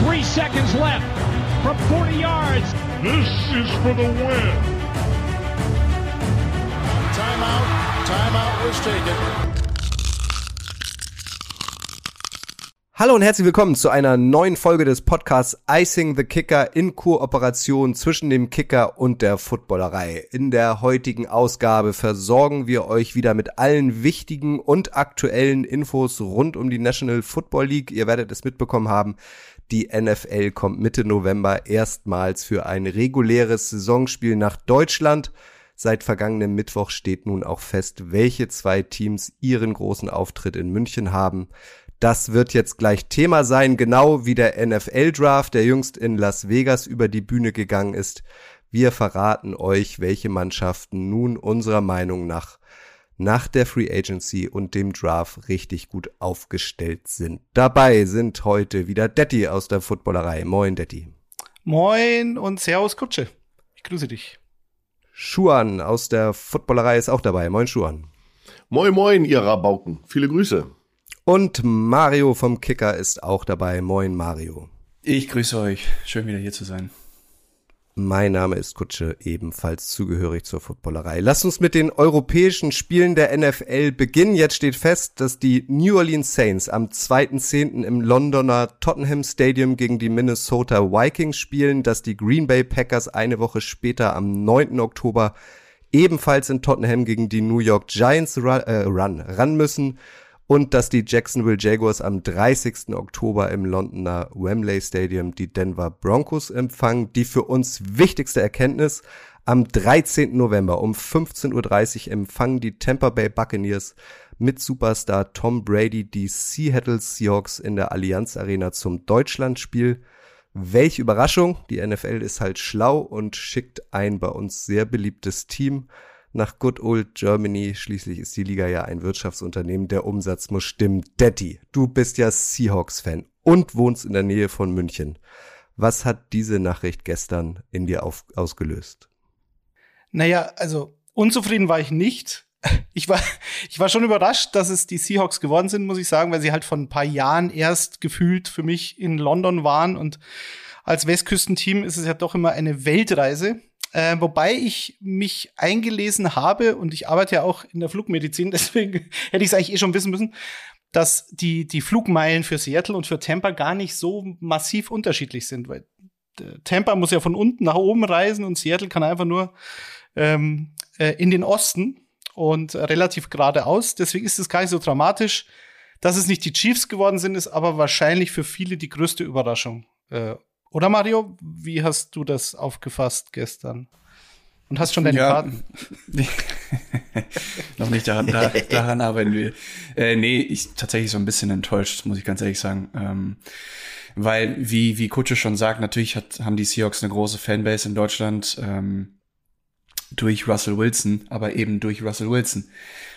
Three seconds left from 40 yards. This is for the win. Timeout. Timeout was taken. Hallo und herzlich willkommen zu einer neuen Folge des Podcasts Icing the Kicker in Kooperation zwischen dem Kicker und der Footballerei. In der heutigen Ausgabe versorgen wir euch wieder mit allen wichtigen und aktuellen Infos rund um die National Football League. Ihr werdet es mitbekommen haben. Die NFL kommt Mitte November erstmals für ein reguläres Saisonspiel nach Deutschland. Seit vergangenem Mittwoch steht nun auch fest, welche zwei Teams ihren großen Auftritt in München haben. Das wird jetzt gleich Thema sein, genau wie der NFL-Draft, der jüngst in Las Vegas über die Bühne gegangen ist. Wir verraten euch, welche Mannschaften nun unserer Meinung nach nach der Free Agency und dem Draft richtig gut aufgestellt sind. Dabei sind heute wieder Detti aus der Footballerei. Moin, Detti. Moin und Servus Kutsche. Ich grüße dich. Schuan aus der Footballerei ist auch dabei. Moin, Schuan. Moin, moin, ihr Rabauken. Viele Grüße. Und Mario vom Kicker ist auch dabei. Moin Mario. Ich grüße euch. Schön wieder hier zu sein. Mein Name ist Kutsche, ebenfalls zugehörig zur Footballerei. Lasst uns mit den europäischen Spielen der NFL beginnen. Jetzt steht fest, dass die New Orleans Saints am 2.10. im Londoner Tottenham Stadium gegen die Minnesota Vikings spielen, dass die Green Bay Packers eine Woche später am 9. Oktober ebenfalls in Tottenham gegen die New York Giants run, äh, run, ran müssen und dass die Jacksonville Jaguars am 30. Oktober im Londoner Wembley Stadium die Denver Broncos empfangen. Die für uns wichtigste Erkenntnis, am 13. November um 15.30 Uhr empfangen die Tampa Bay Buccaneers mit Superstar Tom Brady die Seattle Seahawks in der Allianz Arena zum Deutschlandspiel. Welche Überraschung, die NFL ist halt schlau und schickt ein bei uns sehr beliebtes Team nach Good Old Germany. Schließlich ist die Liga ja ein Wirtschaftsunternehmen. Der Umsatz muss stimmen. Daddy, du bist ja Seahawks-Fan und wohnst in der Nähe von München. Was hat diese Nachricht gestern in dir auf, ausgelöst? Naja, also unzufrieden war ich nicht. Ich war, ich war schon überrascht, dass es die Seahawks geworden sind, muss ich sagen, weil sie halt vor ein paar Jahren erst gefühlt für mich in London waren und als Westküstenteam ist es ja doch immer eine Weltreise. Äh, wobei ich mich eingelesen habe und ich arbeite ja auch in der Flugmedizin, deswegen hätte ich es eigentlich eh schon wissen müssen, dass die, die Flugmeilen für Seattle und für Tampa gar nicht so massiv unterschiedlich sind, weil äh, Tampa muss ja von unten nach oben reisen und Seattle kann einfach nur ähm, äh, in den Osten und relativ geradeaus. Deswegen ist es gar nicht so dramatisch. Dass es nicht die Chiefs geworden sind, ist aber wahrscheinlich für viele die größte Überraschung. Oder Mario, wie hast du das aufgefasst gestern? Und hast schon deine ja. Karten? Noch nicht daran, da, daran arbeiten wir. Äh, nee, ich tatsächlich so ein bisschen enttäuscht, muss ich ganz ehrlich sagen. Ähm, weil, wie, wie Kutsche schon sagt, natürlich hat, haben die Seahawks eine große Fanbase in Deutschland ähm, durch Russell Wilson, aber eben durch Russell Wilson.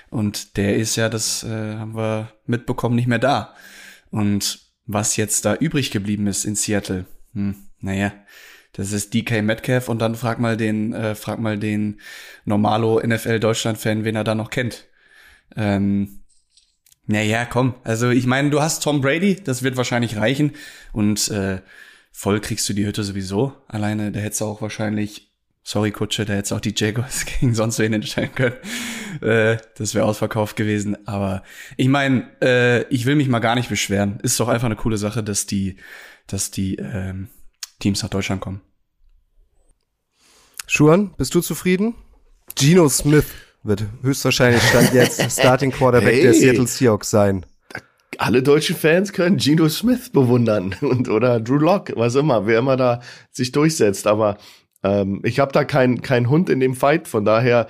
Und der ist ja, das äh, haben wir mitbekommen, nicht mehr da. Und was jetzt da übrig geblieben ist in Seattle, hm, naja, das ist DK Metcalf und dann frag mal den, äh, frag mal den Normalo NFL Deutschland-Fan, wen er da noch kennt. Ähm, naja, komm. Also ich meine, du hast Tom Brady, das wird wahrscheinlich reichen. Und äh, voll kriegst du die Hütte sowieso. Alleine, da hättest du auch wahrscheinlich, sorry Kutsche, da hättest du auch die Jaguars gegen sonst wen entscheiden können. Äh, das wäre ausverkauft gewesen. Aber ich meine, äh, ich will mich mal gar nicht beschweren. Ist doch einfach eine coole Sache, dass die dass die ähm, Teams nach Deutschland kommen. Schuan, bist du zufrieden? Geno Smith wird höchstwahrscheinlich stand jetzt Starting Quarterback hey. der Seattle Seahawks sein. Alle deutschen Fans können Geno Smith bewundern und oder Drew Lock, was immer, wer immer da sich durchsetzt. Aber ähm, ich habe da keinen kein Hund in dem Fight, von daher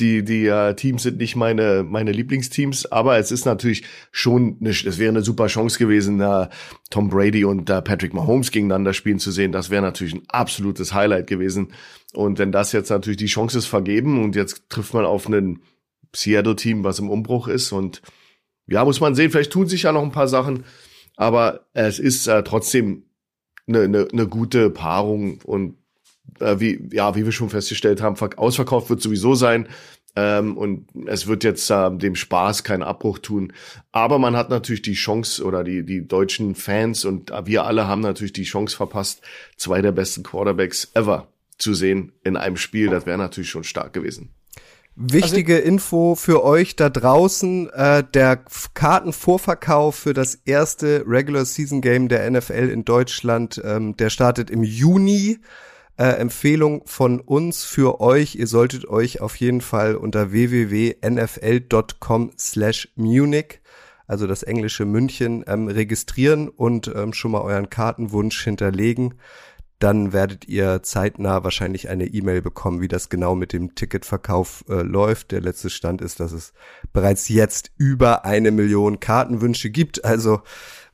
die die äh, Teams sind nicht meine meine Lieblingsteams, aber es ist natürlich schon eine, es wäre eine super Chance gewesen, äh, Tom Brady und äh, Patrick Mahomes gegeneinander spielen zu sehen. Das wäre natürlich ein absolutes Highlight gewesen. Und wenn das jetzt natürlich die Chance ist vergeben und jetzt trifft man auf einen Seattle-Team, was im Umbruch ist und ja, muss man sehen, vielleicht tun sich ja noch ein paar Sachen, aber es ist äh, trotzdem eine, eine, eine gute Paarung und äh, wie, ja, wie wir schon festgestellt haben, ausverkauft wird sowieso sein. Ähm, und es wird jetzt äh, dem Spaß keinen Abbruch tun. Aber man hat natürlich die Chance oder die, die deutschen Fans und wir alle haben natürlich die Chance verpasst, zwei der besten Quarterbacks ever zu sehen in einem Spiel. Das wäre natürlich schon stark gewesen. Wichtige also, Info für euch da draußen, äh, der Kartenvorverkauf für das erste Regular Season Game der NFL in Deutschland, ähm, der startet im Juni. Äh, Empfehlung von uns für euch, ihr solltet euch auf jeden Fall unter www.nfl.com slash Munich, also das englische München, ähm, registrieren und ähm, schon mal euren Kartenwunsch hinterlegen dann werdet ihr zeitnah wahrscheinlich eine E-Mail bekommen, wie das genau mit dem Ticketverkauf äh, läuft. Der letzte Stand ist, dass es bereits jetzt über eine Million Kartenwünsche gibt. Also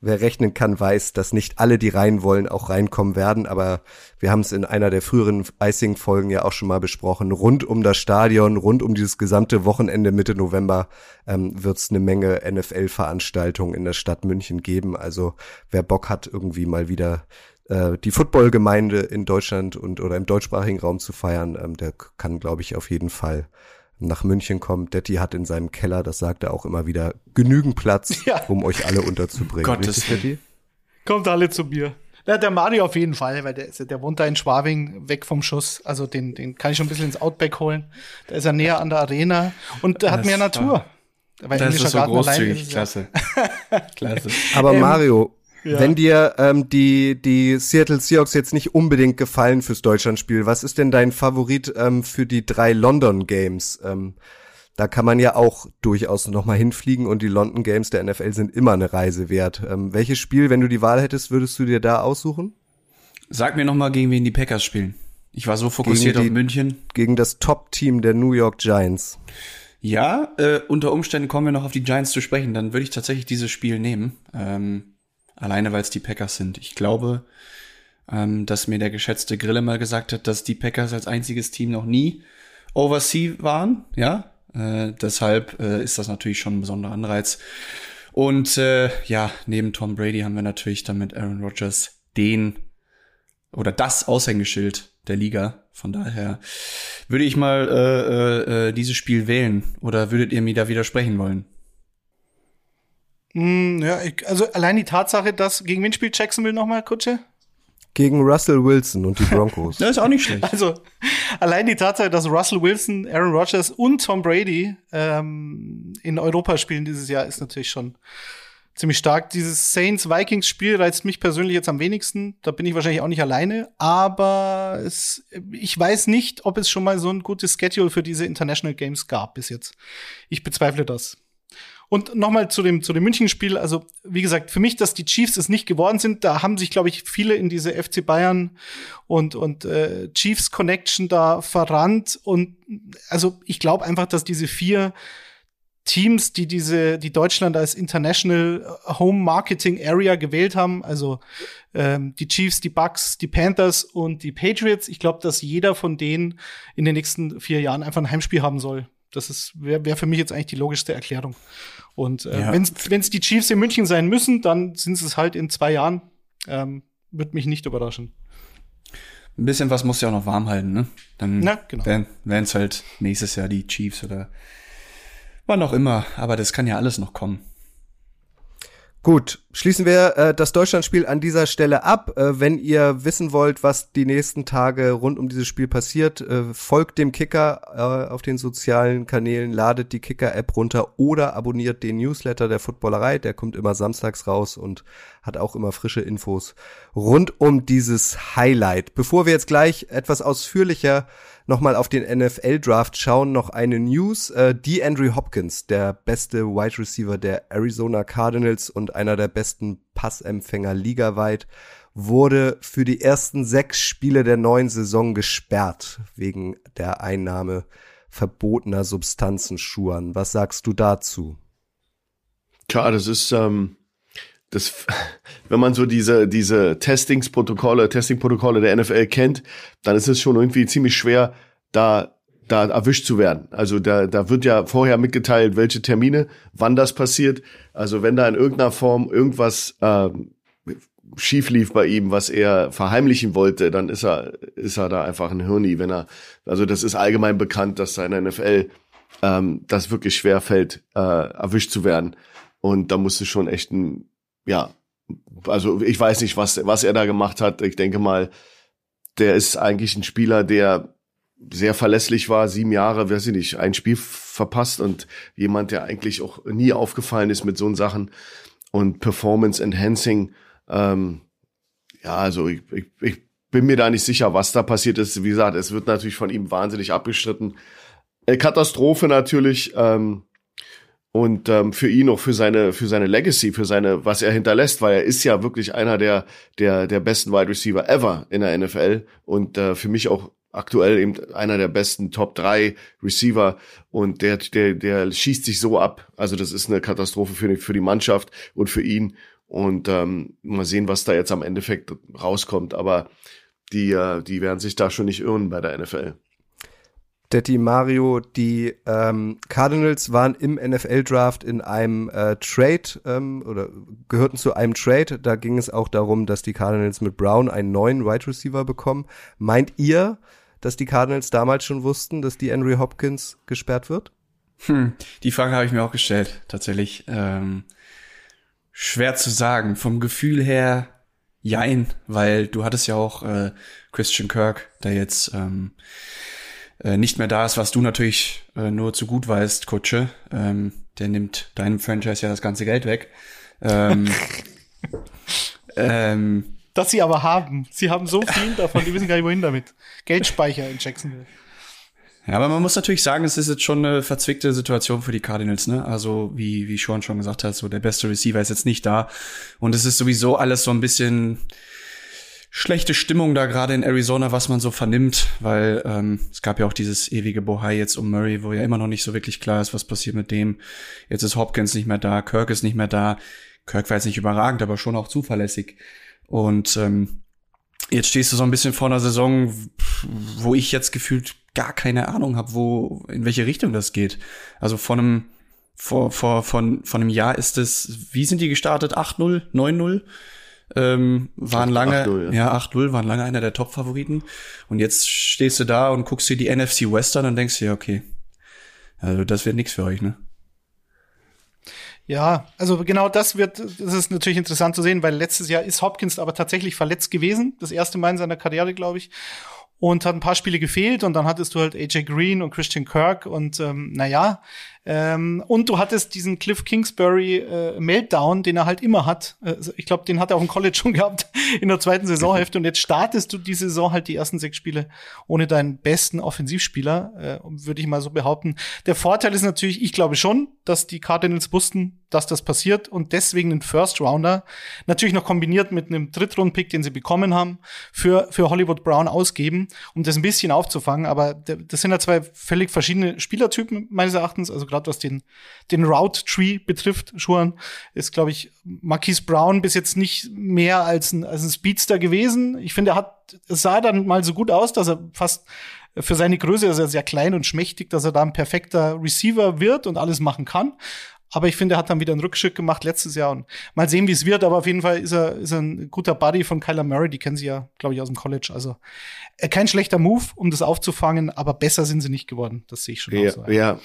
wer rechnen kann, weiß, dass nicht alle, die rein wollen, auch reinkommen werden. Aber wir haben es in einer der früheren Icing-Folgen ja auch schon mal besprochen. Rund um das Stadion, rund um dieses gesamte Wochenende Mitte November ähm, wird es eine Menge NFL-Veranstaltungen in der Stadt München geben. Also wer Bock hat, irgendwie mal wieder äh, die Footballgemeinde in Deutschland und oder im deutschsprachigen Raum zu feiern, ähm, der kann, glaube ich, auf jeden Fall nach München kommen. Detti hat in seinem Keller, das sagt er auch immer wieder, genügend Platz, ja. um euch alle unterzubringen. Gottes Richtig, Kommt alle zu mir. Ja, der Mario auf jeden Fall, weil der, der wohnt da in Schwabing, weg vom Schuss. Also den, den kann ich schon ein bisschen ins Outback holen. Da ist er näher an der Arena und der hat mehr Natur. Weil das ist so Garten großzügig, klasse. klasse. Aber ähm, Mario, ja. Wenn dir ähm, die, die Seattle Seahawks jetzt nicht unbedingt gefallen fürs Deutschlandspiel, was ist denn dein Favorit ähm, für die drei London Games? Ähm, da kann man ja auch durchaus nochmal hinfliegen und die London Games der NFL sind immer eine Reise wert. Ähm, welches Spiel, wenn du die Wahl hättest, würdest du dir da aussuchen? Sag mir nochmal, gegen wen die Packers spielen. Ich war so fokussiert die, auf München. Gegen das Top-Team der New York Giants. Ja, äh, unter Umständen kommen wir noch auf die Giants zu sprechen. Dann würde ich tatsächlich dieses Spiel nehmen. Ähm, Alleine weil es die Packers sind. Ich glaube, ähm, dass mir der geschätzte Grille mal gesagt hat, dass die Packers als einziges Team noch nie Oversea waren. Ja, äh, deshalb äh, ist das natürlich schon ein besonderer Anreiz. Und äh, ja, neben Tom Brady haben wir natürlich dann mit Aaron Rodgers den oder das Aushängeschild der Liga. Von daher würde ich mal äh, äh, äh dieses Spiel wählen. Oder würdet ihr mir da widersprechen wollen? Mm, ja, ich, also allein die Tatsache, dass gegen wen spielt Jacksonville nochmal, Kutsche? Gegen Russell Wilson und die Broncos. das ist auch nicht schlecht. Also allein die Tatsache, dass Russell Wilson, Aaron Rodgers und Tom Brady ähm, in Europa spielen dieses Jahr, ist natürlich schon ziemlich stark. Dieses Saints-Vikings-Spiel reizt mich persönlich jetzt am wenigsten. Da bin ich wahrscheinlich auch nicht alleine. Aber es, ich weiß nicht, ob es schon mal so ein gutes Schedule für diese International Games gab bis jetzt. Ich bezweifle das. Und nochmal zu dem, zu dem München-Spiel. Also, wie gesagt, für mich, dass die Chiefs es nicht geworden sind, da haben sich, glaube ich, viele in diese FC Bayern und, und äh, Chiefs Connection da verrannt. Und also, ich glaube einfach, dass diese vier Teams, die diese, die Deutschland als International Home Marketing Area gewählt haben, also ähm, die Chiefs, die Bucks, die Panthers und die Patriots. Ich glaube, dass jeder von denen in den nächsten vier Jahren einfach ein Heimspiel haben soll. Das wäre wär für mich jetzt eigentlich die logischste Erklärung. Und äh, ja. wenn es die Chiefs in München sein müssen, dann sind es halt in zwei Jahren. Ähm, Wird mich nicht überraschen. Ein bisschen was muss ja auch noch warm halten, ne? Dann Na, genau. wären es halt nächstes Jahr die Chiefs oder wann auch immer. Aber das kann ja alles noch kommen. Gut, schließen wir äh, das Deutschlandspiel an dieser Stelle ab. Äh, wenn ihr wissen wollt, was die nächsten Tage rund um dieses Spiel passiert, äh, folgt dem Kicker äh, auf den sozialen Kanälen, ladet die Kicker-App runter oder abonniert den Newsletter der Footballerei. Der kommt immer samstags raus und hat auch immer frische Infos rund um dieses Highlight. Bevor wir jetzt gleich etwas ausführlicher nochmal auf den NFL-Draft schauen, noch eine News. Äh, die Andrew Hopkins, der beste Wide Receiver der Arizona Cardinals und einer der besten Passempfänger ligaweit, wurde für die ersten sechs Spiele der neuen Saison gesperrt wegen der Einnahme verbotener Substanzenschuhen. Was sagst du dazu? Tja, das ist ähm, das, wenn man so diese, diese Testingsprotokolle, Testingprotokolle der NFL kennt, dann ist es schon irgendwie ziemlich schwer, da, da erwischt zu werden. Also da, da wird ja vorher mitgeteilt, welche Termine, wann das passiert. Also wenn da in irgendeiner Form irgendwas äh, schief lief bei ihm, was er verheimlichen wollte, dann ist er, ist er da einfach ein Hirni, wenn er, also das ist allgemein bekannt, dass da NFL ähm, das wirklich schwer fällt, äh, erwischt zu werden. Und da musste schon echt ein, ja, also ich weiß nicht, was, was er da gemacht hat. Ich denke mal, der ist eigentlich ein Spieler, der sehr verlässlich war, sieben Jahre, weiß ich nicht, ein Spiel verpasst und jemand, der eigentlich auch nie aufgefallen ist mit so Sachen und Performance Enhancing. Ähm, ja, also ich, ich, ich bin mir da nicht sicher, was da passiert ist. Wie gesagt, es wird natürlich von ihm wahnsinnig abgestritten. Äh, Katastrophe natürlich. Ähm, und ähm, für ihn auch für seine für seine Legacy, für seine was er hinterlässt, weil er ist ja wirklich einer der der der besten Wide Receiver ever in der NFL und äh, für mich auch aktuell eben einer der besten Top 3 Receiver und der der der schießt sich so ab. Also das ist eine Katastrophe für die, für die Mannschaft und für ihn und ähm, mal sehen, was da jetzt am Endeffekt rauskommt, aber die äh, die werden sich da schon nicht irren bei der NFL. Detti Mario, die ähm, Cardinals waren im NFL-Draft in einem äh, Trade ähm, oder gehörten zu einem Trade. Da ging es auch darum, dass die Cardinals mit Brown einen neuen Wide Receiver bekommen. Meint ihr, dass die Cardinals damals schon wussten, dass die Henry Hopkins gesperrt wird? Hm, die Frage habe ich mir auch gestellt, tatsächlich. Ähm, schwer zu sagen. Vom Gefühl her, jein, weil du hattest ja auch äh, Christian Kirk, der jetzt ähm, äh, nicht mehr da ist, was du natürlich äh, nur zu gut weißt, Kutsche. Ähm, der nimmt deinem Franchise ja das ganze Geld weg. Ähm, ähm, das sie aber haben. Sie haben so viel davon, die wissen gar nicht wohin damit. Geldspeicher in Jacksonville. Ja, aber man muss natürlich sagen, es ist jetzt schon eine verzwickte Situation für die Cardinals, ne? Also, wie, wie Sean schon gesagt hat, so der beste Receiver ist jetzt nicht da. Und es ist sowieso alles so ein bisschen, schlechte Stimmung da gerade in Arizona, was man so vernimmt, weil ähm, es gab ja auch dieses ewige Bohai jetzt um Murray, wo ja immer noch nicht so wirklich klar ist, was passiert mit dem. Jetzt ist Hopkins nicht mehr da, Kirk ist nicht mehr da. Kirk war jetzt nicht überragend, aber schon auch zuverlässig. Und ähm, jetzt stehst du so ein bisschen vor einer Saison, wo ich jetzt gefühlt gar keine Ahnung habe, wo in welche Richtung das geht. Also von einem vor vor von von einem Jahr ist es, wie sind die gestartet? 8-0, 9-0? Ähm, waren lange, 8-0, ja, ja 8-0, waren lange einer der Top-Favoriten. Und jetzt stehst du da und guckst dir die NFC Western und denkst dir, okay, also das wird nichts für euch, ne? Ja, also genau das wird, das ist natürlich interessant zu sehen, weil letztes Jahr ist Hopkins aber tatsächlich verletzt gewesen, das erste Mal in seiner Karriere, glaube ich und hat ein paar Spiele gefehlt und dann hattest du halt AJ Green und Christian Kirk und ähm, naja, ähm, und du hattest diesen Cliff Kingsbury äh, Meltdown, den er halt immer hat. Also ich glaube, den hat er auch im College schon gehabt in der zweiten Saisonhälfte und jetzt startest du die Saison halt die ersten sechs Spiele ohne deinen besten Offensivspieler, äh, würde ich mal so behaupten. Der Vorteil ist natürlich, ich glaube schon, dass die Cardinals wussten, dass das passiert und deswegen den First Rounder natürlich noch kombiniert mit einem Drittrundpick, den sie bekommen haben, für, für Hollywood Brown ausgeben, um das ein bisschen aufzufangen. Aber das sind ja zwei völlig verschiedene Spielertypen meines Erachtens. Also gerade was den, den Route Tree betrifft, Schuhan, ist, glaube ich, Marquise Brown bis jetzt nicht mehr als ein, als ein Speedster gewesen. Ich finde, er hat, es sah dann mal so gut aus, dass er fast für seine Größe ist er sehr klein und schmächtig, dass er da ein perfekter Receiver wird und alles machen kann. Aber ich finde, er hat dann wieder einen Rückschritt gemacht letztes Jahr und mal sehen, wie es wird. Aber auf jeden Fall ist er, ist er ein guter Buddy von Kyler Murray. Die kennen sie ja, glaube ich, aus dem College. Also äh, kein schlechter Move, um das aufzufangen, aber besser sind sie nicht geworden. Das sehe ich schon. Ja, so. ja.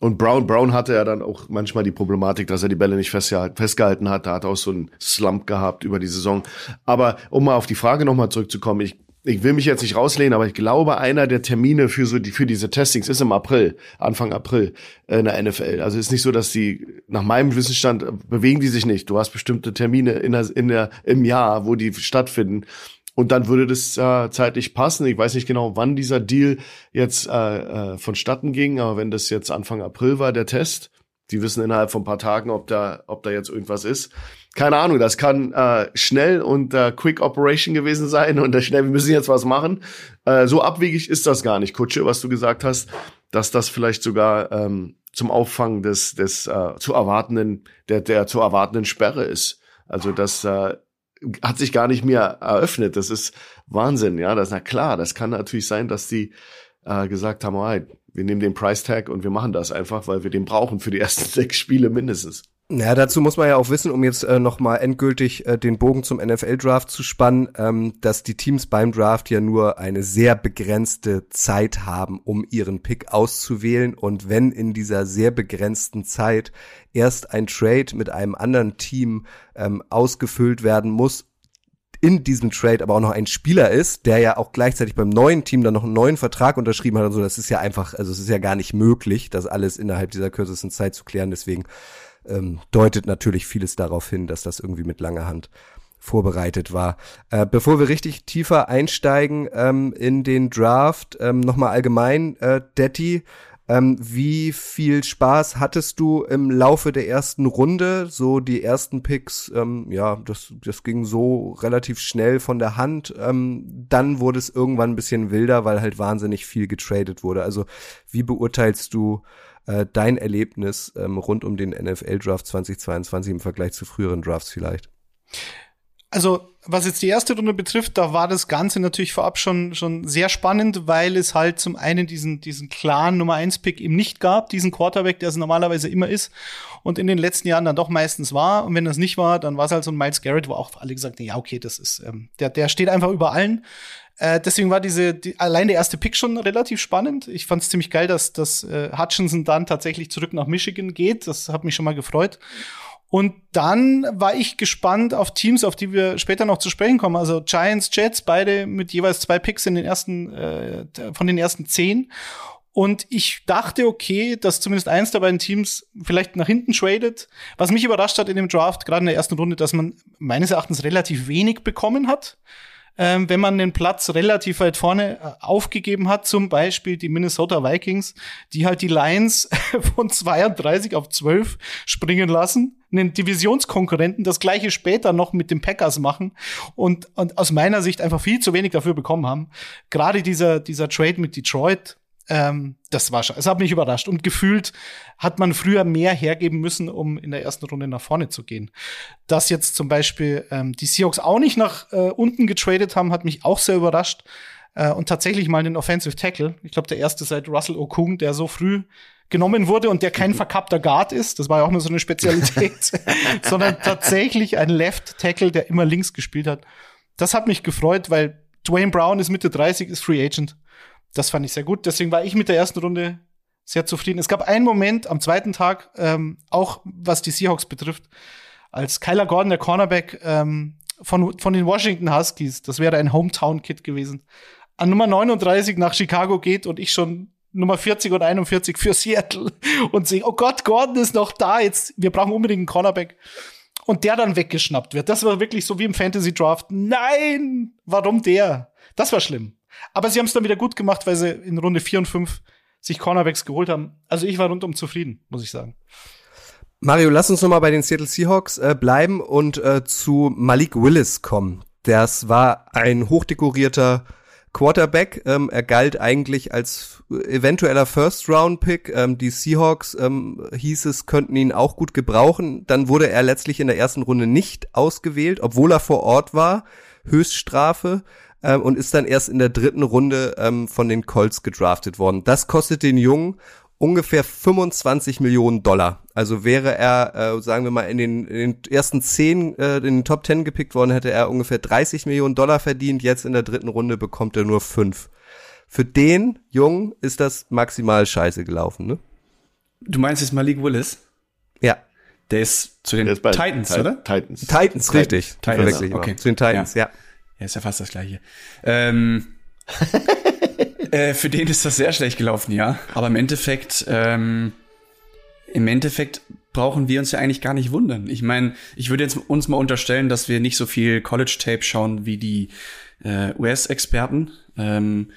Und Brown, Brown hatte ja dann auch manchmal die Problematik, dass er die Bälle nicht festgehalten hat. Da hat er auch so einen Slump gehabt über die Saison. Aber um mal auf die Frage nochmal zurückzukommen, ich ich will mich jetzt nicht rauslehnen, aber ich glaube, einer der Termine für so die, für diese Testings ist im April, Anfang April äh, in der NFL. Also ist nicht so, dass die nach meinem Wissensstand äh, bewegen die sich nicht. Du hast bestimmte Termine in der, in der im Jahr, wo die stattfinden. Und dann würde das äh, zeitlich passen. Ich weiß nicht genau, wann dieser Deal jetzt äh, äh, vonstatten ging, aber wenn das jetzt Anfang April war, der Test, die wissen innerhalb von ein paar Tagen, ob da, ob da jetzt irgendwas ist keine Ahnung, das kann äh, schnell und äh, Quick Operation gewesen sein und äh, schnell, wir müssen jetzt was machen. Äh, so abwegig ist das gar nicht, Kutsche, was du gesagt hast, dass das vielleicht sogar ähm, zum Auffangen des, des äh, zu erwartenden, der, der zu erwartenden Sperre ist. Also das äh, hat sich gar nicht mehr eröffnet. Das ist Wahnsinn, ja. Das na klar, das kann natürlich sein, dass die äh, gesagt haben, oh, wir nehmen den Price Tag und wir machen das einfach, weil wir den brauchen für die ersten sechs Spiele mindestens. Ja, dazu muss man ja auch wissen, um jetzt äh, nochmal endgültig äh, den Bogen zum NFL-Draft zu spannen, ähm, dass die Teams beim Draft ja nur eine sehr begrenzte Zeit haben, um ihren Pick auszuwählen. Und wenn in dieser sehr begrenzten Zeit erst ein Trade mit einem anderen Team ähm, ausgefüllt werden muss, in diesem Trade aber auch noch ein Spieler ist, der ja auch gleichzeitig beim neuen Team dann noch einen neuen Vertrag unterschrieben hat und so, das ist ja einfach, also es ist ja gar nicht möglich, das alles innerhalb dieser kürzesten Zeit zu klären. Deswegen ähm, deutet natürlich vieles darauf hin, dass das irgendwie mit langer Hand vorbereitet war. Äh, bevor wir richtig tiefer einsteigen ähm, in den Draft, ähm, nochmal allgemein, äh, Detti, ähm, wie viel Spaß hattest du im Laufe der ersten Runde? So die ersten Picks, ähm, ja, das, das ging so relativ schnell von der Hand. Ähm, dann wurde es irgendwann ein bisschen wilder, weil halt wahnsinnig viel getradet wurde. Also wie beurteilst du äh, dein Erlebnis ähm, rund um den NFL-Draft 2022 im Vergleich zu früheren Drafts vielleicht? Also, was jetzt die erste Runde betrifft, da war das Ganze natürlich vorab schon, schon sehr spannend, weil es halt zum einen diesen, diesen klaren Nummer 1 Pick eben nicht gab, diesen Quarterback, der es normalerweise immer ist und in den letzten Jahren dann doch meistens war. Und wenn das nicht war, dann war es halt so ein Miles Garrett, wo auch alle gesagt haben, ja, okay, das ist, ähm, der, der steht einfach über allen. Äh, deswegen war diese, die, allein der erste Pick schon relativ spannend. Ich fand es ziemlich geil, dass, dass äh, Hutchinson dann tatsächlich zurück nach Michigan geht. Das hat mich schon mal gefreut. Und dann war ich gespannt auf Teams, auf die wir später noch zu sprechen kommen. Also Giants, Jets, beide mit jeweils zwei Picks in den ersten, äh, von den ersten zehn. Und ich dachte, okay, dass zumindest eins der beiden Teams vielleicht nach hinten tradet. Was mich überrascht hat in dem Draft, gerade in der ersten Runde, dass man meines Erachtens relativ wenig bekommen hat ähm, wenn man den Platz relativ weit vorne äh, aufgegeben hat, zum Beispiel die Minnesota Vikings, die halt die Lions von 32 auf 12 springen lassen, einen Divisionskonkurrenten das gleiche später noch mit den Packers machen und, und aus meiner Sicht einfach viel zu wenig dafür bekommen haben. Gerade dieser, dieser Trade mit Detroit, ähm, das war schon, es hat mich überrascht. Und gefühlt hat man früher mehr hergeben müssen, um in der ersten Runde nach vorne zu gehen. Dass jetzt zum Beispiel ähm, die Seahawks auch nicht nach äh, unten getradet haben, hat mich auch sehr überrascht. Äh, und tatsächlich mal den Offensive Tackle, ich glaube, der erste seit Russell Okung, der so früh genommen wurde und der kein verkappter Guard ist, das war ja auch nur so eine Spezialität, sondern tatsächlich ein Left Tackle, der immer links gespielt hat. Das hat mich gefreut, weil Dwayne Brown ist Mitte 30, ist Free Agent. Das fand ich sehr gut. Deswegen war ich mit der ersten Runde sehr zufrieden. Es gab einen Moment am zweiten Tag, ähm, auch was die Seahawks betrifft, als Kyler Gordon, der Cornerback ähm, von, von den Washington Huskies, das wäre ein Hometown-Kit gewesen, an Nummer 39 nach Chicago geht und ich schon Nummer 40 und 41 für Seattle und sehe, oh Gott, Gordon ist noch da, jetzt, wir brauchen unbedingt einen Cornerback. Und der dann weggeschnappt wird. Das war wirklich so wie im Fantasy Draft. Nein! Warum der? Das war schlimm. Aber sie haben es dann wieder gut gemacht, weil sie in Runde 4 und 5 sich Cornerbacks geholt haben. Also ich war rundum zufrieden, muss ich sagen. Mario, lass uns noch mal bei den Seattle Seahawks äh, bleiben und äh, zu Malik Willis kommen. Das war ein hochdekorierter Quarterback. Ähm, er galt eigentlich als eventueller First-Round-Pick. Ähm, die Seahawks, ähm, hieß es, könnten ihn auch gut gebrauchen. Dann wurde er letztlich in der ersten Runde nicht ausgewählt, obwohl er vor Ort war. Höchststrafe ähm, und ist dann erst in der dritten Runde ähm, von den Colts gedraftet worden. Das kostet den Jungen ungefähr 25 Millionen Dollar. Also wäre er, äh, sagen wir mal, in den, in den ersten zehn, äh, in den Top Ten gepickt worden, hätte er ungefähr 30 Millionen Dollar verdient. Jetzt in der dritten Runde bekommt er nur fünf. Für den Jungen ist das maximal scheiße gelaufen, ne? Du meinst jetzt Malik Willis? Ja. Der ist zu den ist Titans, Ti- oder? Titans. Titans, richtig. Titans, okay. Zu den Titans, ja. Ja, ist ja fast das gleiche. Ähm, äh, für den ist das sehr schlecht gelaufen, ja. Aber im Endeffekt, ähm, im Endeffekt brauchen wir uns ja eigentlich gar nicht wundern. Ich meine, ich würde jetzt uns mal unterstellen, dass wir nicht so viel College-Tape schauen wie die äh, US-Experten. Ähm,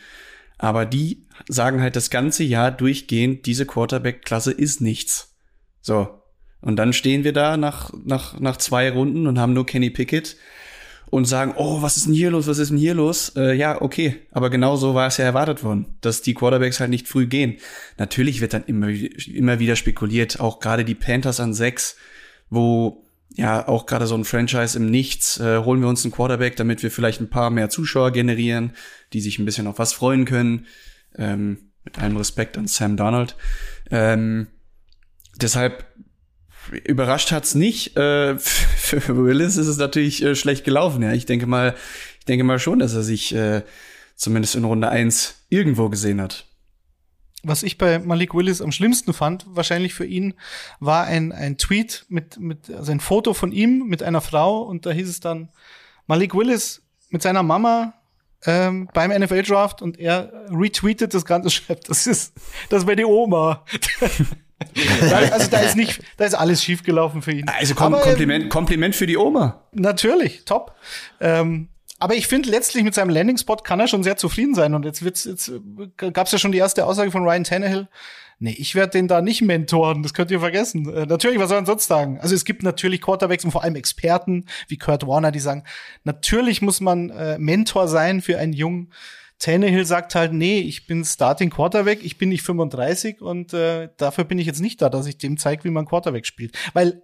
aber die sagen halt das ganze Jahr durchgehend, diese Quarterback-Klasse ist nichts. So. Und dann stehen wir da nach, nach, nach zwei Runden und haben nur Kenny Pickett und sagen, oh, was ist denn hier los, was ist denn hier los? Äh, ja, okay, aber genau so war es ja erwartet worden, dass die Quarterbacks halt nicht früh gehen. Natürlich wird dann immer, immer wieder spekuliert, auch gerade die Panthers an sechs, wo ja auch gerade so ein Franchise im Nichts, äh, holen wir uns einen Quarterback, damit wir vielleicht ein paar mehr Zuschauer generieren, die sich ein bisschen auf was freuen können. Ähm, mit allem Respekt an Sam Donald. Ähm, deshalb überrascht hat's nicht. Äh, für Willis ist es natürlich äh, schlecht gelaufen. Ja, ich denke mal, ich denke mal schon, dass er sich äh, zumindest in Runde eins irgendwo gesehen hat. Was ich bei Malik Willis am schlimmsten fand, wahrscheinlich für ihn, war ein, ein Tweet mit, mit, also ein Foto von ihm mit einer Frau und da hieß es dann, Malik Willis mit seiner Mama ähm, beim NFL-Draft und er retweetet das ganze schreibt, das ist, das wäre die Oma. also da ist nicht, da ist alles schiefgelaufen für ihn. Also kom Aber, Kompliment, Kompliment für die Oma. Natürlich, top. Ähm, aber ich finde, letztlich mit seinem Landing-Spot kann er schon sehr zufrieden sein. Und jetzt wird's, jetzt gab's ja schon die erste Aussage von Ryan Tannehill. Nee, ich werde den da nicht mentoren, das könnt ihr vergessen. Äh, natürlich, was soll man sonst sagen? Also es gibt natürlich Quarterbacks und vor allem Experten wie Kurt Warner, die sagen, natürlich muss man äh, Mentor sein für einen jungen. Tannehill sagt halt, nee, ich bin Starting Quarterback, ich bin nicht 35 und äh, dafür bin ich jetzt nicht da, dass ich dem zeige, wie man Quarterback spielt. Weil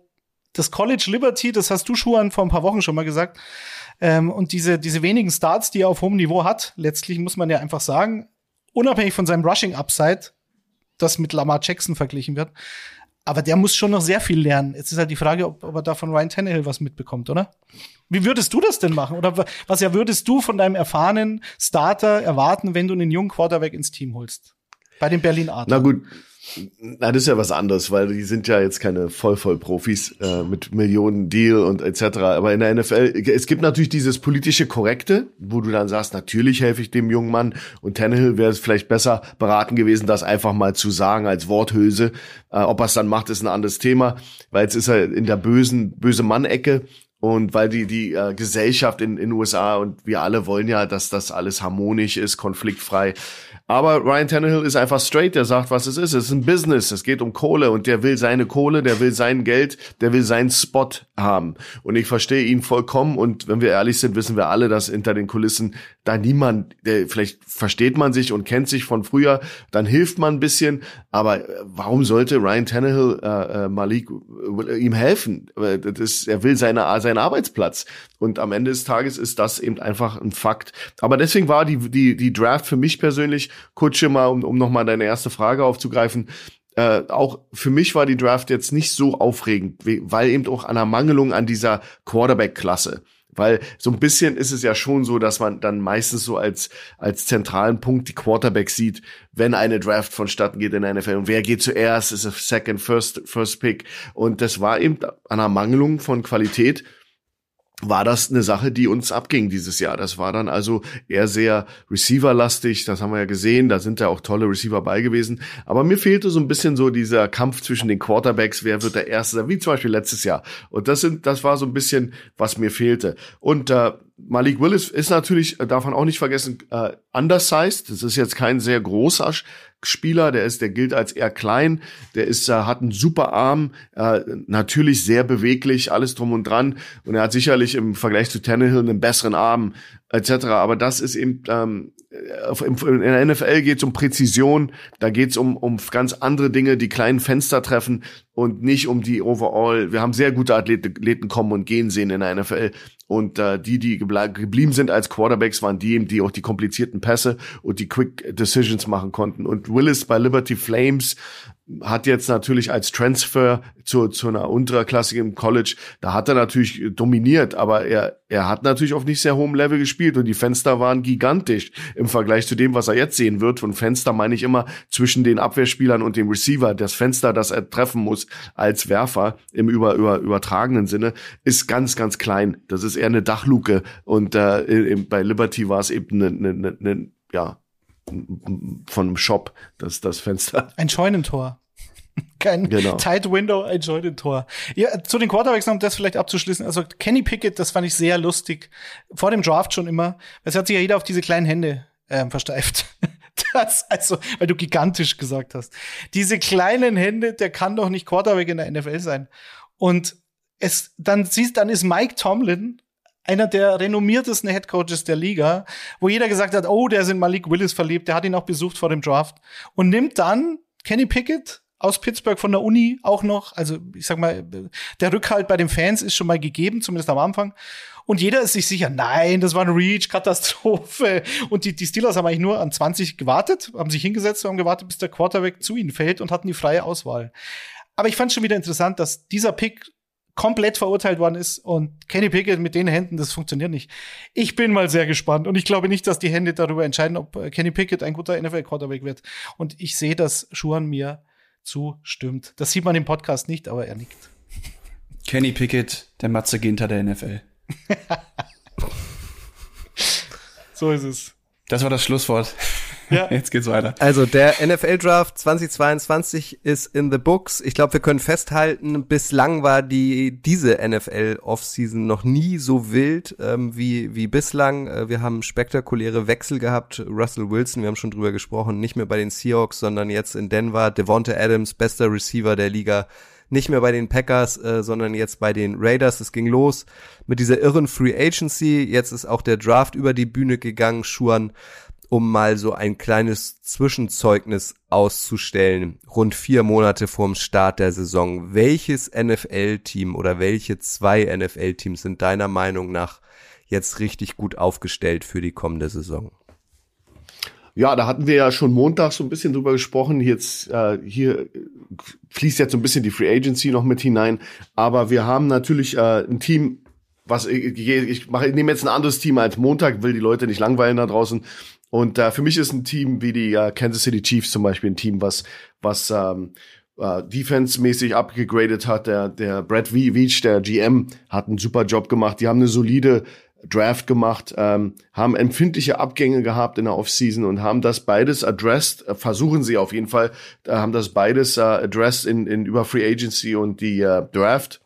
das College Liberty, das hast du schon vor ein paar Wochen schon mal gesagt, ähm, und diese, diese wenigen Starts, die er auf hohem Niveau hat, letztlich muss man ja einfach sagen, unabhängig von seinem Rushing Upside, das mit Lamar Jackson verglichen wird, aber der muss schon noch sehr viel lernen. Jetzt ist halt die Frage, ob, ob er da von Ryan Tannehill was mitbekommt, oder? Wie würdest du das denn machen? Oder was ja würdest du von deinem erfahrenen Starter erwarten, wenn du einen jungen Quarterback ins Team holst? Bei den Berlin Adler. Na gut, na, das ist ja was anderes, weil die sind ja jetzt keine Voll-Voll-Profis äh, mit Millionen Deal und etc. Aber in der NFL, es gibt natürlich dieses politische Korrekte, wo du dann sagst, natürlich helfe ich dem jungen Mann und Tannehill wäre es vielleicht besser beraten gewesen, das einfach mal zu sagen als Worthülse. Äh, ob er es dann macht, ist ein anderes Thema, weil jetzt ist er in der bösen, böse Mann-Ecke und weil die, die äh, Gesellschaft in den USA und wir alle wollen ja, dass das alles harmonisch ist, konfliktfrei. Aber Ryan Tannehill ist einfach straight, der sagt, was es ist. Es ist ein Business, es geht um Kohle und der will seine Kohle, der will sein Geld, der will seinen Spot haben. Und ich verstehe ihn vollkommen und wenn wir ehrlich sind, wissen wir alle, dass hinter den Kulissen da niemand, der vielleicht versteht man sich und kennt sich von früher, dann hilft man ein bisschen, aber äh, warum sollte Ryan Tannehill äh, äh, Malik äh, ihm helfen? Das ist, er will seine, seinen Arbeitsplatz. Und am Ende des Tages ist das eben einfach ein Fakt. Aber deswegen war die, die, die Draft für mich persönlich Kutsche mal, um, um nochmal deine erste Frage aufzugreifen. Äh, auch für mich war die Draft jetzt nicht so aufregend, weil eben auch an der Mangelung an dieser Quarterback-Klasse. Weil so ein bisschen ist es ja schon so, dass man dann meistens so als, als zentralen Punkt die Quarterback sieht, wenn eine Draft vonstatten geht in der NFL. Und wer geht zuerst? Ist es Second, First, First Pick? Und das war eben an der Mangelung von Qualität war das eine Sache, die uns abging dieses Jahr. Das war dann also eher sehr Receiver-lastig, das haben wir ja gesehen, da sind ja auch tolle Receiver bei gewesen. Aber mir fehlte so ein bisschen so dieser Kampf zwischen den Quarterbacks, wer wird der Erste sein, wie zum Beispiel letztes Jahr. Und das sind, das war so ein bisschen, was mir fehlte. Und äh, Malik Willis ist natürlich, äh, darf man auch nicht vergessen, äh, undersized. Das ist jetzt kein sehr großer Spieler, der ist, der gilt als eher klein, der ist, äh, hat einen super Arm, äh, natürlich sehr beweglich, alles drum und dran. Und er hat sicherlich im Vergleich zu Tannehill einen besseren Arm etc. Aber das ist eben ähm, in der NFL geht es um Präzision, da geht es um, um ganz andere Dinge, die kleinen Fenster treffen und nicht um die Overall. Wir haben sehr gute Athleten kommen und gehen sehen in der NFL. Und äh, die, die geblieben sind als Quarterbacks, waren die, die auch die komplizierten Pässe und die Quick Decisions machen konnten. Und Willis bei Liberty Flames hat jetzt natürlich als Transfer zu, zu einer Unterklasse im College, da hat er natürlich dominiert, aber er, er hat natürlich auf nicht sehr hohem Level gespielt und die Fenster waren gigantisch im Vergleich zu dem, was er jetzt sehen wird. Von Fenster meine ich immer zwischen den Abwehrspielern und dem Receiver. Das Fenster, das er treffen muss als Werfer im über, über, übertragenen Sinne, ist ganz, ganz klein. Das ist eher eine Dachluke und äh, bei Liberty war es eben eine, eine, eine ja, von einem Shop, das, das Fenster. Ein Scheunentor. Kein genau. Tight Window, ein Scheunentor. Ja, zu den Quarterbacks noch, um das vielleicht abzuschließen. Also Kenny Pickett, das fand ich sehr lustig. Vor dem Draft schon immer. Es hat sich ja jeder auf diese kleinen Hände ähm, versteift. Das, also, weil du gigantisch gesagt hast. Diese kleinen Hände, der kann doch nicht Quarterback in der NFL sein. Und es, dann siehst, dann ist Mike Tomlin einer der renommiertesten Headcoaches der Liga, wo jeder gesagt hat, oh, der ist in Malik Willis verliebt, der hat ihn auch besucht vor dem Draft und nimmt dann Kenny Pickett aus Pittsburgh von der Uni auch noch, also ich sag mal, der Rückhalt bei den Fans ist schon mal gegeben, zumindest am Anfang. Und jeder ist sich sicher, nein, das war ein Reach, Katastrophe. Und die, die Steelers haben eigentlich nur an 20 gewartet, haben sich hingesetzt haben gewartet, bis der Quarterback zu ihnen fällt und hatten die freie Auswahl. Aber ich fand schon wieder interessant, dass dieser Pick komplett verurteilt worden ist und Kenny Pickett mit den Händen, das funktioniert nicht. Ich bin mal sehr gespannt und ich glaube nicht, dass die Hände darüber entscheiden, ob äh, Kenny Pickett ein guter NFL-Quarterback wird. Und ich sehe, dass Schuhan mir zustimmt. Das sieht man im Podcast nicht, aber er nickt. Kenny Pickett, der Matze Ginter der NFL. So ist es. Das war das Schlusswort. Ja. Jetzt geht's weiter. Also der NFL Draft 2022 ist in the books. Ich glaube, wir können festhalten, bislang war die diese NFL Offseason noch nie so wild ähm, wie wie bislang. Äh, wir haben spektakuläre Wechsel gehabt. Russell Wilson, wir haben schon drüber gesprochen, nicht mehr bei den Seahawks, sondern jetzt in Denver. Devonta Adams, bester Receiver der Liga nicht mehr bei den Packers, äh, sondern jetzt bei den Raiders. Es ging los mit dieser irren Free Agency. Jetzt ist auch der Draft über die Bühne gegangen. Schuan um mal so ein kleines Zwischenzeugnis auszustellen, rund vier Monate vorm Start der Saison. Welches NFL-Team oder welche zwei NFL-Teams sind deiner Meinung nach jetzt richtig gut aufgestellt für die kommende Saison? Ja, da hatten wir ja schon Montag so ein bisschen drüber gesprochen. Jetzt äh, hier fließt jetzt so ein bisschen die Free Agency noch mit hinein, aber wir haben natürlich äh, ein Team, was ich, ich mache, ich nehme jetzt ein anderes Team als Montag, will die Leute nicht langweilen da draußen. Und äh, für mich ist ein Team wie die äh, Kansas City Chiefs zum Beispiel ein Team, was, was ähm, äh, defense-mäßig abgegradet hat. Der, der Brad Veach, der GM, hat einen super Job gemacht. Die haben eine solide Draft gemacht, ähm, haben empfindliche Abgänge gehabt in der Offseason und haben das beides addressed, äh, versuchen sie auf jeden Fall, äh, haben das beides äh, addressed in, in über Free Agency und die äh, Draft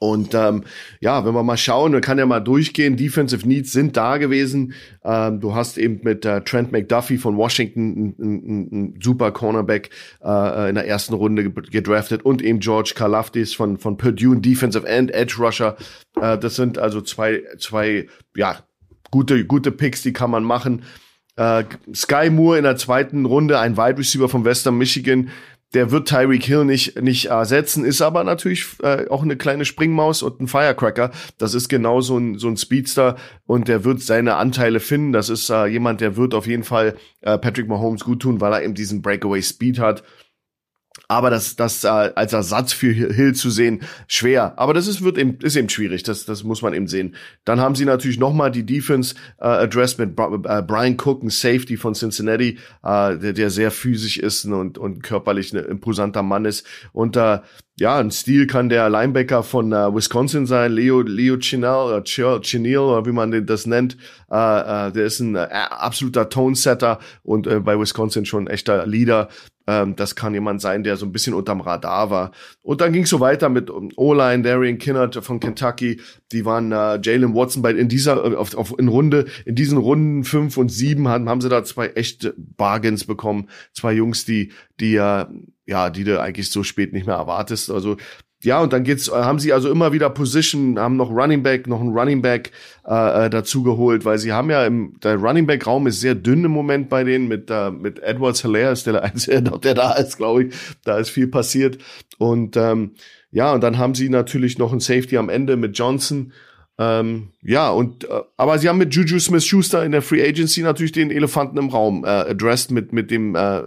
und ähm, ja, wenn wir mal schauen, man kann ja mal durchgehen, Defensive Needs sind da gewesen. Ähm, du hast eben mit äh, Trent McDuffie von Washington einen super Cornerback äh, in der ersten Runde gedraftet und eben George Kalafdis von, von Purdue, ein Defensive End, Edge Rusher. Äh, das sind also zwei, zwei ja, gute, gute Picks, die kann man machen. Äh, Sky Moore in der zweiten Runde, ein Wide Receiver von Western Michigan, der wird Tyreek Hill nicht, nicht ersetzen, ist aber natürlich äh, auch eine kleine Springmaus und ein Firecracker. Das ist genau so ein, so ein Speedster und der wird seine Anteile finden. Das ist äh, jemand, der wird auf jeden Fall äh, Patrick Mahomes gut tun, weil er eben diesen Breakaway Speed hat. Aber das, das äh, als Ersatz für Hill zu sehen, schwer. Aber das ist, wird eben, ist eben schwierig. Das, das muss man eben sehen. Dann haben sie natürlich nochmal die Defense äh, addressed mit äh, Brian Cook, ein Safety von Cincinnati, äh, der, der sehr physisch ist und, und körperlich ein imposanter Mann ist. Und äh, ja, ein Stil kann der Linebacker von äh, Wisconsin sein, Leo, Leo Chinell, äh, Chinell, oder wie man das nennt. Äh, äh, der ist ein äh, absoluter Tonesetter und äh, bei Wisconsin schon ein echter Leader. Ähm, das kann jemand sein, der so ein bisschen unterm Radar war. Und dann ging es so weiter mit O-Line, Darian Kinnert von Kentucky. Die waren äh, Jalen Watson bei in dieser äh, auf, auf in Runde in diesen Runden fünf und sieben haben haben sie da zwei echte Bargains bekommen, zwei Jungs, die die äh, ja die du eigentlich so spät nicht mehr erwartest. Also ja, und dann geht's, äh, haben sie also immer wieder Position, haben noch Running Back, noch einen Running Back äh, äh, dazu geholt, weil sie haben ja im, der Running Back Raum ist sehr dünn im Moment bei denen mit äh, mit Edwards Hilaire ist der einzige, der da ist, glaube ich. Da ist viel passiert und ähm, ja, und dann haben sie natürlich noch einen Safety am Ende mit Johnson ähm, ja, und äh, aber sie haben mit Juju Smith-Schuster in der Free Agency natürlich den Elefanten im Raum äh, addressed mit mit dem äh,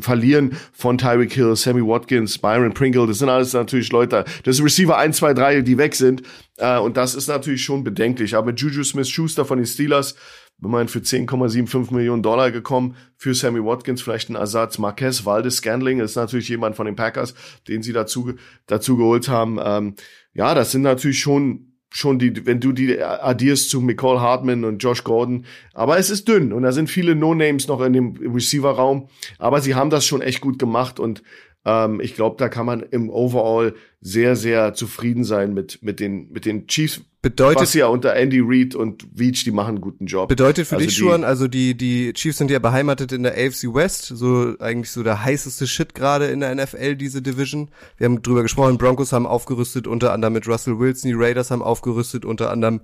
Verlieren von Tyreek Hill, Sammy Watkins, Byron Pringle. Das sind alles natürlich Leute. Das ist Receiver 1, 2, 3, die weg sind. Äh, und das ist natürlich schon bedenklich. Aber mit Juju Smith-Schuster von den Steelers, wenn man für 10,75 Millionen Dollar gekommen, für Sammy Watkins vielleicht ein Ersatz. Marquez Valdes Scandling ist natürlich jemand von den Packers, den sie dazu, dazu geholt haben. Ähm, ja, das sind natürlich schon schon die, wenn du die addierst zu McCall Hartman und Josh Gordon. Aber es ist dünn und da sind viele No-Names noch in dem Receiver-Raum. Aber sie haben das schon echt gut gemacht und ähm, ich glaube, da kann man im Overall sehr, sehr zufrieden sein mit, mit den, mit den Chiefs. Bedeutet, was ja unter Andy Reid und Veach, die machen einen guten Job. Bedeutet für also dich schon, also die, die Chiefs sind ja beheimatet in der AFC West, so eigentlich so der heißeste Shit gerade in der NFL, diese Division. Wir haben drüber gesprochen, Broncos haben aufgerüstet, unter anderem mit Russell Wilson, die Raiders haben aufgerüstet, unter anderem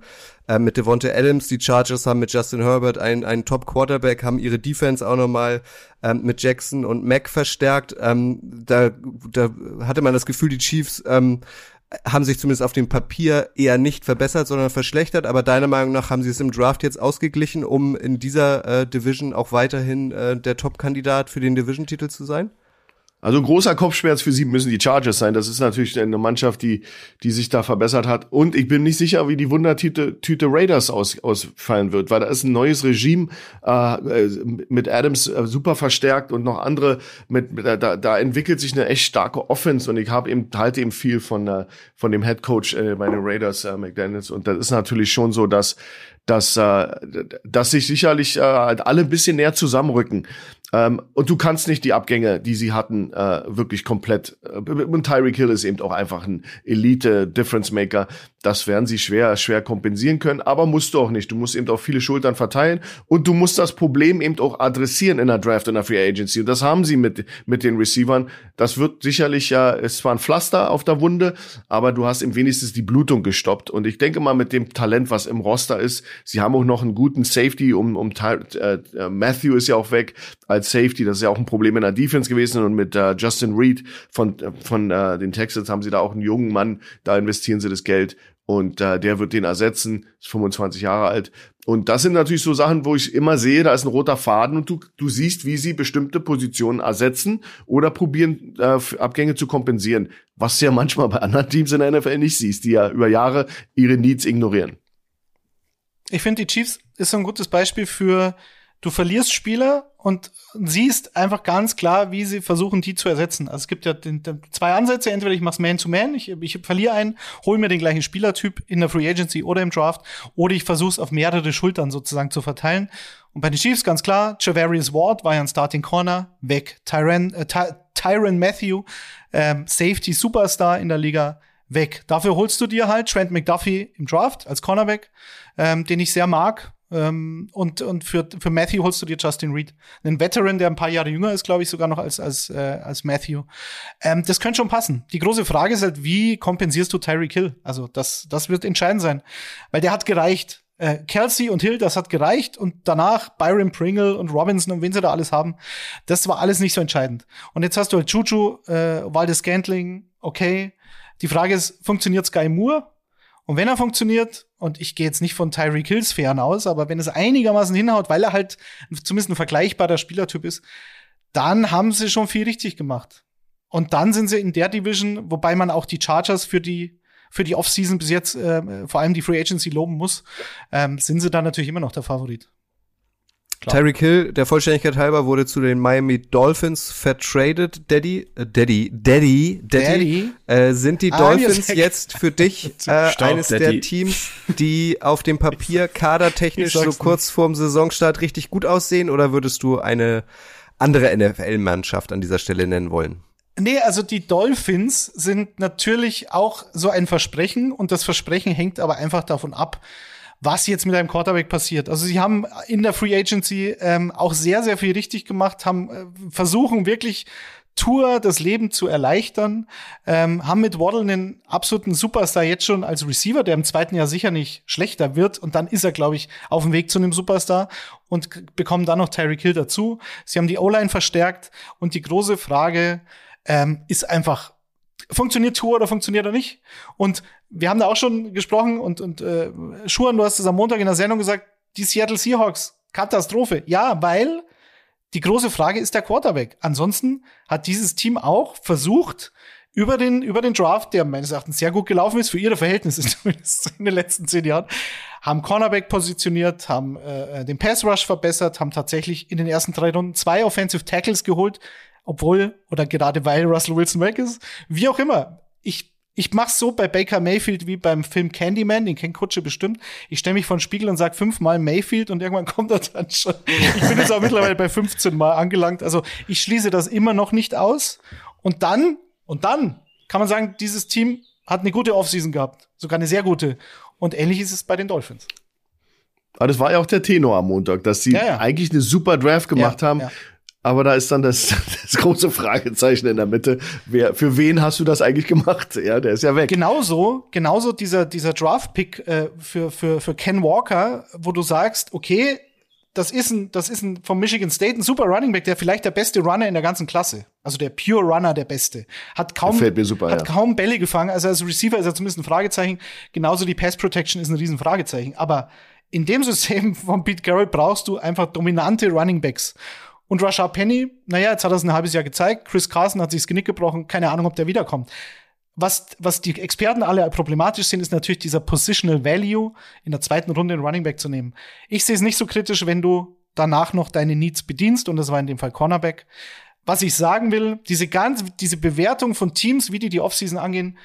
äh, mit Devonta Adams, die Chargers haben mit Justin Herbert einen, einen Top-Quarterback, haben ihre Defense auch nochmal ähm, mit Jackson und Mack verstärkt. Ähm, da, da hatte man das Gefühl, die Chiefs ähm, haben sich zumindest auf dem Papier eher nicht verbessert, sondern verschlechtert. Aber deiner Meinung nach haben sie es im Draft jetzt ausgeglichen, um in dieser äh, Division auch weiterhin äh, der Top-Kandidat für den Division-Titel zu sein? Also großer Kopfschmerz für sie müssen die Chargers sein. Das ist natürlich eine Mannschaft, die, die sich da verbessert hat. Und ich bin nicht sicher, wie die Wundertüte Tüte Raiders aus, ausfallen wird, weil da ist ein neues Regime äh, mit Adams äh, super verstärkt und noch andere mit, mit da, da entwickelt sich eine echt starke Offense und ich habe eben halte eben viel von äh, von dem Head Coach äh, bei den Raiders äh, McDaniels und das ist natürlich schon so, dass dass, äh, dass sich sicherlich äh, halt alle ein bisschen näher zusammenrücken. Ähm, und du kannst nicht die Abgänge, die sie hatten, äh, wirklich komplett. Äh, und Tyreek Hill ist eben auch einfach ein Elite-Difference-Maker. Das werden sie schwer, schwer kompensieren können, aber musst du auch nicht. Du musst eben auch viele Schultern verteilen und du musst das Problem eben auch adressieren in der Draft, in der Free Agency. Und das haben sie mit, mit den Receivern. Das wird sicherlich ja, es war ein Pflaster auf der Wunde, aber du hast im wenigstens die Blutung gestoppt. Und ich denke mal, mit dem Talent, was im Roster ist, sie haben auch noch einen guten Safety, um, um äh, äh Matthew ist ja auch weg als Safety. Das ist ja auch ein Problem in der Defense gewesen. Und mit äh, Justin Reed von, äh, von äh, den Texans haben sie da auch einen jungen Mann. Da investieren sie das Geld. Und äh, der wird den ersetzen, ist 25 Jahre alt. Und das sind natürlich so Sachen, wo ich immer sehe, da ist ein roter Faden und du, du siehst, wie sie bestimmte Positionen ersetzen oder probieren, äh, Abgänge zu kompensieren. Was du ja manchmal bei anderen Teams in der NFL nicht siehst, die ja über Jahre ihre Needs ignorieren. Ich finde, die Chiefs ist so ein gutes Beispiel für du verlierst Spieler und siehst einfach ganz klar, wie sie versuchen, die zu ersetzen. Also es gibt ja den, den, zwei Ansätze. Entweder ich mach's Man-to-Man, ich, ich verliere einen, hole mir den gleichen Spielertyp in der Free Agency oder im Draft, oder ich versuche es auf mehrere Schultern sozusagen zu verteilen. Und bei den Chiefs ganz klar, Javarius Ward war ja ein Starting Corner, weg. Tyron, äh, Ty Tyron Matthew, ähm, Safety Superstar in der Liga, weg. Dafür holst du dir halt Trent McDuffie im Draft als Cornerback, ähm, den ich sehr mag, ähm, und und für, für Matthew holst du dir Justin Reed. Einen Veteran, der ein paar Jahre jünger ist, glaube ich, sogar noch als, als, äh, als Matthew. Ähm, das könnte schon passen. Die große Frage ist halt, wie kompensierst du Tyreek Hill? Also das, das wird entscheidend sein. Weil der hat gereicht. Äh, Kelsey und Hill, das hat gereicht. Und danach Byron Pringle und Robinson und wen sie da alles haben. Das war alles nicht so entscheidend. Und jetzt hast du halt Juju, äh, Waldes Scantling, okay. Die Frage ist, funktioniert Sky Moore? Und wenn er funktioniert, und ich gehe jetzt nicht von Tyreek Hills Fern aus, aber wenn es einigermaßen hinhaut, weil er halt zumindest ein vergleichbarer Spielertyp ist, dann haben sie schon viel richtig gemacht. Und dann sind sie in der Division, wobei man auch die Chargers für die für die Offseason bis jetzt äh, vor allem die Free Agency loben muss, ähm, sind sie dann natürlich immer noch der Favorit. Tyreek Hill, der Vollständigkeit halber, wurde zu den Miami Dolphins vertradet. Daddy, äh, Daddy, Daddy, Daddy. Daddy. Äh, sind die ah, Dolphins jetzt für dich äh, eines Daddy. der Teams, die auf dem Papier kadertechnisch so kurz vorm Saisonstart richtig gut aussehen? Oder würdest du eine andere NFL-Mannschaft an dieser Stelle nennen wollen? Nee, also die Dolphins sind natürlich auch so ein Versprechen und das Versprechen hängt aber einfach davon ab, was jetzt mit einem Quarterback passiert. Also sie haben in der Free Agency ähm, auch sehr, sehr viel richtig gemacht, haben äh, versuchen wirklich Tour das Leben zu erleichtern, ähm, haben mit Waddle einen absoluten Superstar jetzt schon als Receiver, der im zweiten Jahr sicher nicht schlechter wird und dann ist er, glaube ich, auf dem Weg zu einem Superstar und bekommen dann noch Tyreek Hill dazu. Sie haben die O-Line verstärkt und die große Frage ähm, ist einfach, funktioniert Tour oder funktioniert er nicht? Und wir haben da auch schon gesprochen und, und äh, Schuhan, du hast es am Montag in der Sendung gesagt, die Seattle Seahawks, Katastrophe. Ja, weil die große Frage ist der Quarterback. Ansonsten hat dieses Team auch versucht, über den, über den Draft, der meines Erachtens sehr gut gelaufen ist, für ihre Verhältnisse zumindest in den letzten zehn Jahren, haben Cornerback positioniert, haben äh, den Pass Rush verbessert, haben tatsächlich in den ersten drei Runden zwei Offensive Tackles geholt, obwohl oder gerade weil Russell Wilson weg ist. Wie auch immer. Ich ich mach's so bei Baker Mayfield wie beim Film Candyman, den kennt Kutsche bestimmt. Ich stelle mich vor den Spiegel und sag fünfmal Mayfield und irgendwann kommt er dann schon. Ich bin jetzt auch mittlerweile bei 15 Mal angelangt. Also ich schließe das immer noch nicht aus. Und dann, und dann kann man sagen, dieses Team hat eine gute Offseason gehabt. Sogar eine sehr gute. Und ähnlich ist es bei den Dolphins. Aber das war ja auch der Tenor am Montag, dass sie ja, ja. eigentlich eine super Draft gemacht ja, haben. Aber da ist dann das, das große Fragezeichen in der Mitte. Wer, für wen hast du das eigentlich gemacht? Ja, der ist ja weg. Genauso, genauso dieser, dieser Draft-Pick äh, für, für, für Ken Walker, wo du sagst, okay, das ist ein, das ist ein vom Michigan State ein super Running Back, der vielleicht der beste Runner in der ganzen Klasse. Also der Pure Runner, der beste. Hat kaum, super, hat ja. kaum Bälle gefangen. Also als Receiver ist er zumindest ein Fragezeichen. Genauso die Pass Protection ist ein riesen Fragezeichen. Aber in dem System von Pete Carroll brauchst du einfach dominante Running Backs. Und Rashad Penny, naja, jetzt hat er es ein halbes Jahr gezeigt. Chris Carson hat sich das Genick gebrochen. Keine Ahnung, ob der wiederkommt. Was, was die Experten alle problematisch sehen, ist natürlich dieser Positional Value in der zweiten Runde einen Running Back zu nehmen. Ich sehe es nicht so kritisch, wenn du danach noch deine Needs bedienst. Und das war in dem Fall Cornerback. Was ich sagen will, diese ganze, diese Bewertung von Teams, wie die die Offseason angehen,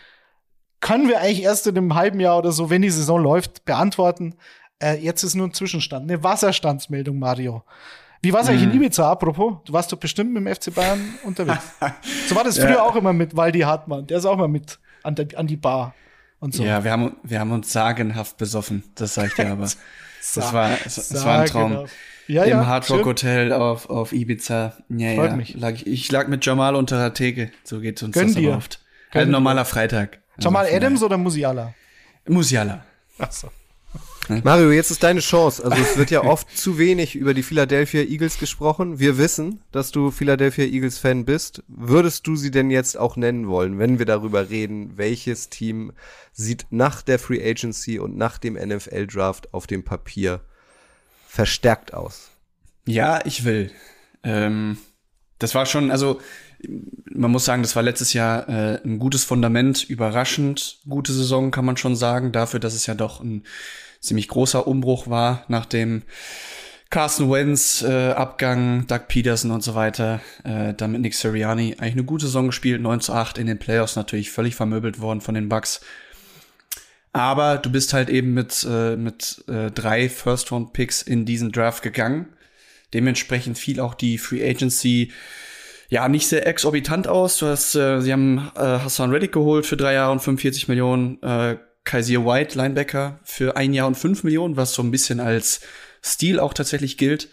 können wir eigentlich erst in einem halben Jahr oder so, wenn die Saison läuft, beantworten. Äh, jetzt ist nur ein Zwischenstand, eine Wasserstandsmeldung, Mario. Wie war es eigentlich in mhm. Ibiza, apropos? Du warst doch bestimmt mit dem FC Bayern unterwegs. so war das früher ja. auch immer mit Waldi Hartmann. Der ist auch mal mit an, der, an die Bar und so. Ja, wir haben, wir haben uns sagenhaft besoffen. Das sag ich dir aber. das war, das, war ein Traum. Ja, Im ja, Hard Rock Hotel auf, auf Ibiza. Ja, Freut ja. Mich. Lag, ich lag mit Jamal unter der Theke. So geht's uns Gönn das dir. aber oft. Gönn ein normaler Freitag. Jamal also Adams oder Musiala? Musiala. Ach so. Mario, jetzt ist deine Chance. Also es wird ja oft zu wenig über die Philadelphia Eagles gesprochen. Wir wissen, dass du Philadelphia Eagles Fan bist. Würdest du sie denn jetzt auch nennen wollen, wenn wir darüber reden, welches Team sieht nach der Free Agency und nach dem NFL Draft auf dem Papier verstärkt aus? Ja, ich will. Ähm, das war schon, also man muss sagen, das war letztes Jahr äh, ein gutes Fundament, überraschend gute Saison kann man schon sagen, dafür, dass es ja doch ein ziemlich großer Umbruch war nach dem Carson Wentz äh, Abgang, Doug Peterson und so weiter, äh, dann mit Nick Sirianni eigentlich eine gute Saison gespielt, 9 zu 8 in den Playoffs natürlich völlig vermöbelt worden von den Bucks. Aber du bist halt eben mit, äh, mit äh, drei First-Round-Picks in diesen Draft gegangen. Dementsprechend fiel auch die Free Agency ja nicht sehr exorbitant aus. Du hast, äh, sie haben äh, Hassan Reddick geholt für drei Jahre und 45 Millionen. Äh, Kaiser White, Linebacker, für ein Jahr und fünf Millionen, was so ein bisschen als Stil auch tatsächlich gilt.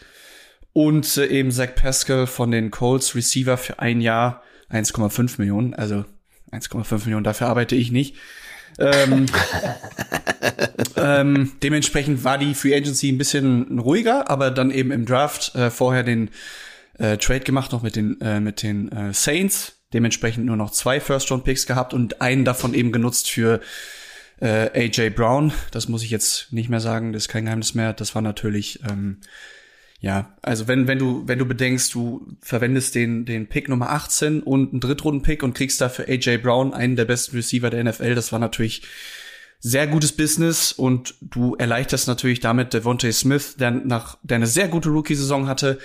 Und äh, eben Zach Pascal von den Colts, Receiver für ein Jahr 1,5 Millionen. Also 1,5 Millionen, dafür arbeite ich nicht. ähm, ähm, dementsprechend war die Free Agency ein bisschen ruhiger, aber dann eben im Draft äh, vorher den äh, Trade gemacht noch mit den äh, mit den äh, Saints, dementsprechend nur noch zwei First Round Picks gehabt und einen davon eben genutzt für äh, AJ Brown, das muss ich jetzt nicht mehr sagen, das ist kein Geheimnis mehr. Das war natürlich, ähm, ja, also wenn, wenn du, wenn du bedenkst, du verwendest den, den Pick Nummer 18 und einen Drittrunden-Pick und kriegst dafür AJ Brown, einen der besten Receiver der NFL, das war natürlich sehr gutes Business und du erleichterst natürlich damit Devontae Smith, der nach, der eine sehr gute Rookie-Saison hatte,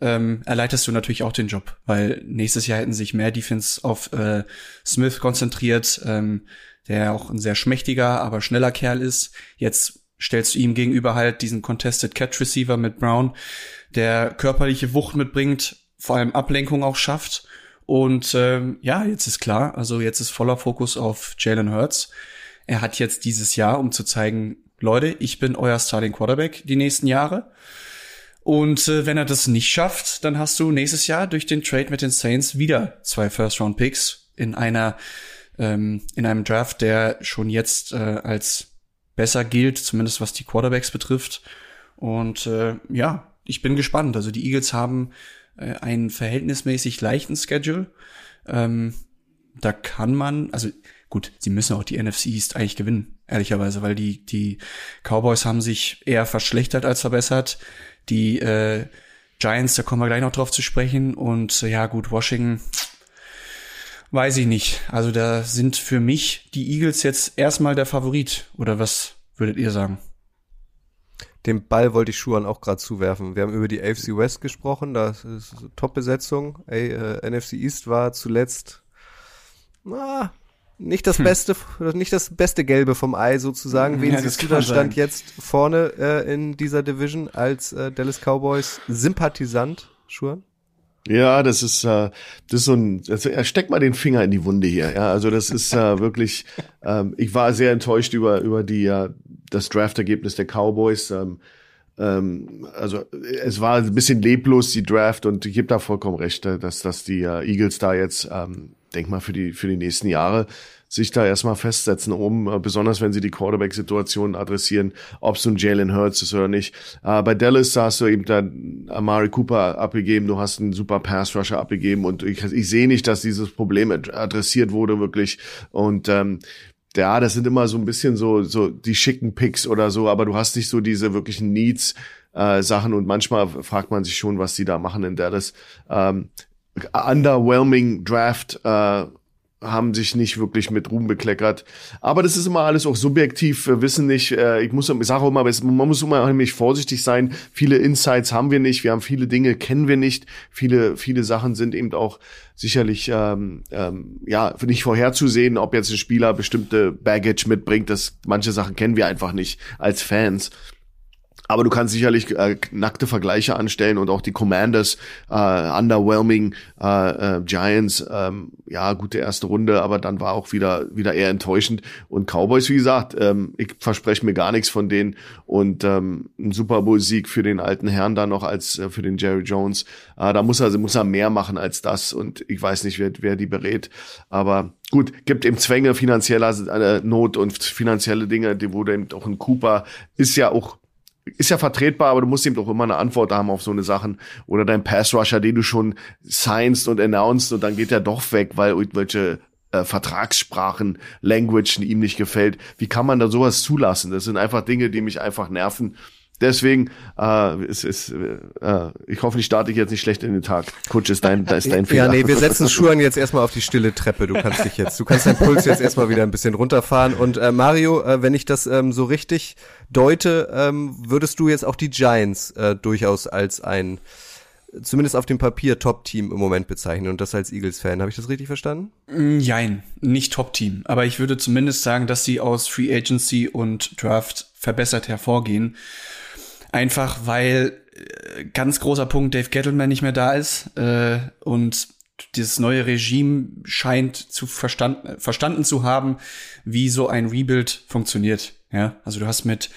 ähm, erleichterst du natürlich auch den Job, weil nächstes Jahr hätten sich mehr Defense auf äh, Smith konzentriert. Ähm, der auch ein sehr schmächtiger, aber schneller Kerl ist. Jetzt stellst du ihm gegenüber halt diesen Contested Catch Receiver mit Brown, der körperliche Wucht mitbringt, vor allem Ablenkung auch schafft. Und ähm, ja, jetzt ist klar, also jetzt ist voller Fokus auf Jalen Hurts. Er hat jetzt dieses Jahr, um zu zeigen, Leute, ich bin euer Starting Quarterback die nächsten Jahre. Und äh, wenn er das nicht schafft, dann hast du nächstes Jahr durch den Trade mit den Saints wieder zwei First-Round-Picks in einer ähm, in einem Draft, der schon jetzt äh, als besser gilt, zumindest was die Quarterbacks betrifft. Und äh, ja, ich bin gespannt. Also die Eagles haben äh, einen verhältnismäßig leichten Schedule. Ähm, da kann man, also gut, sie müssen auch die NFC East eigentlich gewinnen, ehrlicherweise, weil die, die Cowboys haben sich eher verschlechtert als verbessert. Die äh, Giants, da kommen wir gleich noch drauf zu sprechen. Und äh, ja, gut, Washington Weiß ich nicht. Also da sind für mich die Eagles jetzt erstmal der Favorit. Oder was würdet ihr sagen? Dem Ball wollte ich Schuhan auch gerade zuwerfen. Wir haben über die AFC West gesprochen, da ist Top-Besetzung. Äh, NFC East war zuletzt na, nicht das hm. beste, nicht das beste Gelbe vom Ei sozusagen. Wen ja, siehst du da stand jetzt vorne äh, in dieser Division als äh, Dallas Cowboys Sympathisant, Schuhan? Ja, das ist, äh, das ist so ein, das, er steckt mal den Finger in die Wunde hier. Ja, also das ist äh, wirklich, ähm, ich war sehr enttäuscht über, über die, äh, das Draft-Ergebnis der Cowboys. Ähm, ähm, also es war ein bisschen leblos, die Draft, und ich gebe da vollkommen recht, äh, dass, dass die äh, Eagles da jetzt, ähm, denk mal, für die, für die nächsten Jahre sich da erstmal festsetzen, um, äh, besonders wenn sie die Quarterback-Situation adressieren, ob es nun Jalen Hurts ist oder nicht. Äh, bei Dallas hast du eben dann Amari Cooper abgegeben, du hast einen super Pass-Rusher abgegeben und ich, ich sehe nicht, dass dieses Problem adressiert wurde wirklich und ähm, ja, das sind immer so ein bisschen so, so die schicken Picks oder so, aber du hast nicht so diese wirklichen Needs, äh, Sachen und manchmal fragt man sich schon, was die da machen in Dallas. Ähm, underwhelming Draft, äh, haben sich nicht wirklich mit Ruhm bekleckert. Aber das ist immer alles auch subjektiv. Wir wissen nicht, äh, ich muss, ich sage auch immer, man muss immer nämlich vorsichtig sein. Viele Insights haben wir nicht. Wir haben viele Dinge, kennen wir nicht. Viele, viele Sachen sind eben auch sicherlich, ähm, ähm, ja, nicht vorherzusehen, ob jetzt ein Spieler bestimmte Baggage mitbringt. Das, manche Sachen kennen wir einfach nicht als Fans. Aber du kannst sicherlich äh, nackte Vergleiche anstellen und auch die Commanders, äh, underwhelming äh, äh, Giants, ähm, ja, gute erste Runde, aber dann war auch wieder wieder eher enttäuschend. Und Cowboys, wie gesagt, ähm, ich verspreche mir gar nichts von denen. Und ähm, ein Super Bowl-Sieg für den alten Herrn da noch als äh, für den Jerry Jones. Äh, da muss er, muss er mehr machen als das. Und ich weiß nicht, wer, wer die berät. Aber gut, gibt eben Zwänge finanzieller äh, Not und finanzielle Dinge, die wurde eben auch ein Cooper ist ja auch ist ja vertretbar, aber du musst ihm doch immer eine Antwort haben auf so eine Sachen. Oder dein Pass-Rusher, den du schon signst und announced und dann geht er doch weg, weil irgendwelche äh, Vertragssprachen, Language ihm nicht gefällt. Wie kann man da sowas zulassen? Das sind einfach Dinge, die mich einfach nerven. Deswegen, äh, es ist, äh, ich hoffe, ich starte jetzt nicht schlecht in den Tag. Kutsch ist dein, da ist dein Fehler. Ja, nee, wir setzen Schuhan jetzt erstmal auf die stille Treppe. Du kannst dich jetzt, du kannst deinen Puls jetzt erstmal wieder ein bisschen runterfahren. Und äh, Mario, äh, wenn ich das ähm, so richtig deute, ähm, würdest du jetzt auch die Giants äh, durchaus als ein zumindest auf dem Papier Top-Team im Moment bezeichnen und das als Eagles-Fan. Habe ich das richtig verstanden? Mm, jein, nicht Top-Team. Aber ich würde zumindest sagen, dass sie aus Free Agency und Draft verbessert hervorgehen. Einfach weil äh, ganz großer Punkt Dave Gettleman nicht mehr da ist äh, und dieses neue Regime scheint zu verstanden, verstanden zu haben, wie so ein Rebuild funktioniert. Ja, also du hast mit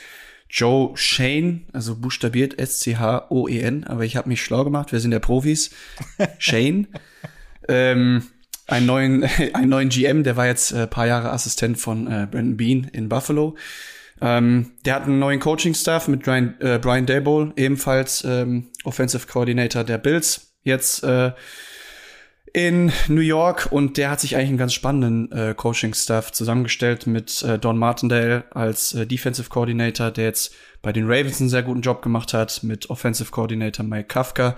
Joe Shane, also buchstabiert S-C-H-O-E-N, aber ich habe mich schlau gemacht, wir sind ja Profis. Shane, ähm, einen neuen, einen neuen GM, der war jetzt äh, paar Jahre Assistent von äh, Brandon Bean in Buffalo. Ähm, der hat einen neuen Coaching-Staff mit Brian, äh, Brian Dayball, ebenfalls ähm, Offensive Coordinator der Bills, jetzt äh, in New York und der hat sich eigentlich einen ganz spannenden äh, Coaching-Staff zusammengestellt mit äh, Don Martindale als äh, Defensive Coordinator, der jetzt bei den Ravens einen sehr guten Job gemacht hat, mit Offensive Coordinator Mike Kafka,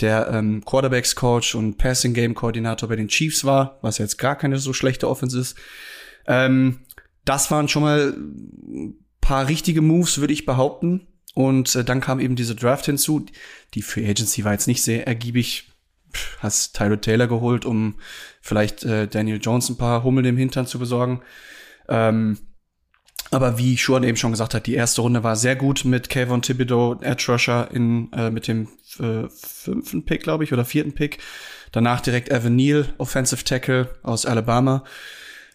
der ähm, Quarterbacks-Coach und Passing-Game-Koordinator bei den Chiefs war, was jetzt gar keine so schlechte Offense ist. Ähm, das waren schon mal paar richtige Moves, würde ich behaupten. Und äh, dann kam eben diese Draft hinzu. Die Free Agency war jetzt nicht sehr ergiebig. Hast Tyler Taylor geholt, um vielleicht äh, Daniel Jones ein paar Hummel im Hintern zu besorgen. Ähm, aber wie Schuan eben schon gesagt hat, die erste Runde war sehr gut mit Kayvon Thibodeau, Edge Rusher in, äh, mit dem äh, fünften Pick, glaube ich, oder vierten Pick. Danach direkt Evan Neal, Offensive Tackle aus Alabama.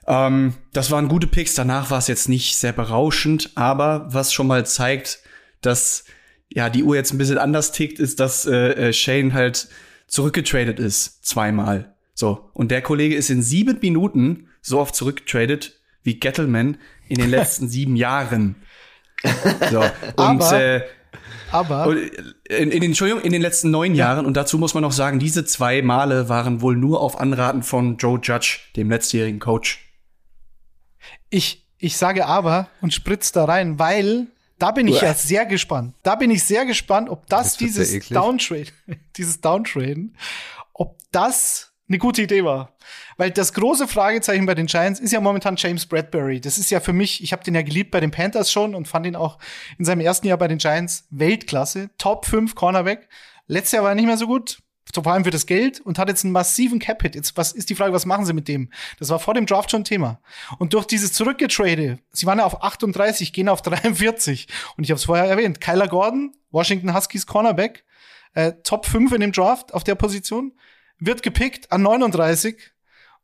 Ähm, das waren gute Picks. Danach war es jetzt nicht sehr berauschend, aber was schon mal zeigt, dass ja die Uhr jetzt ein bisschen anders tickt, ist, dass äh, äh, Shane halt zurückgetradet ist zweimal. So und der Kollege ist in sieben Minuten so oft zurückgetradet wie Gettleman in den letzten sieben Jahren. So und Aber äh, Aber in, in den, Entschuldigung, in den letzten neun Jahren, und dazu muss man noch sagen, diese zwei Male waren wohl nur auf Anraten von Joe Judge, dem letztjährigen Coach. Ich, ich sage aber und spritz da rein, weil da bin ich Uah. ja sehr gespannt. Da bin ich sehr gespannt, ob das, dieses. Downtrade, dieses Downtraden, ob das eine gute Idee war. Weil das große Fragezeichen bei den Giants ist ja momentan James Bradbury. Das ist ja für mich, ich habe den ja geliebt bei den Panthers schon und fand ihn auch in seinem ersten Jahr bei den Giants Weltklasse. Top 5 Cornerback. Letztes Jahr war er nicht mehr so gut. Vor allem für das Geld und hat jetzt einen massiven Cap-Hit. Jetzt was ist die Frage, was machen sie mit dem? Das war vor dem Draft schon Thema. Und durch dieses Zurückgetrade, sie waren ja auf 38, gehen auf 43. Und ich habe es vorher erwähnt, Kyler Gordon, Washington Huskies Cornerback, äh, Top 5 in dem Draft auf der Position, wird gepickt an 39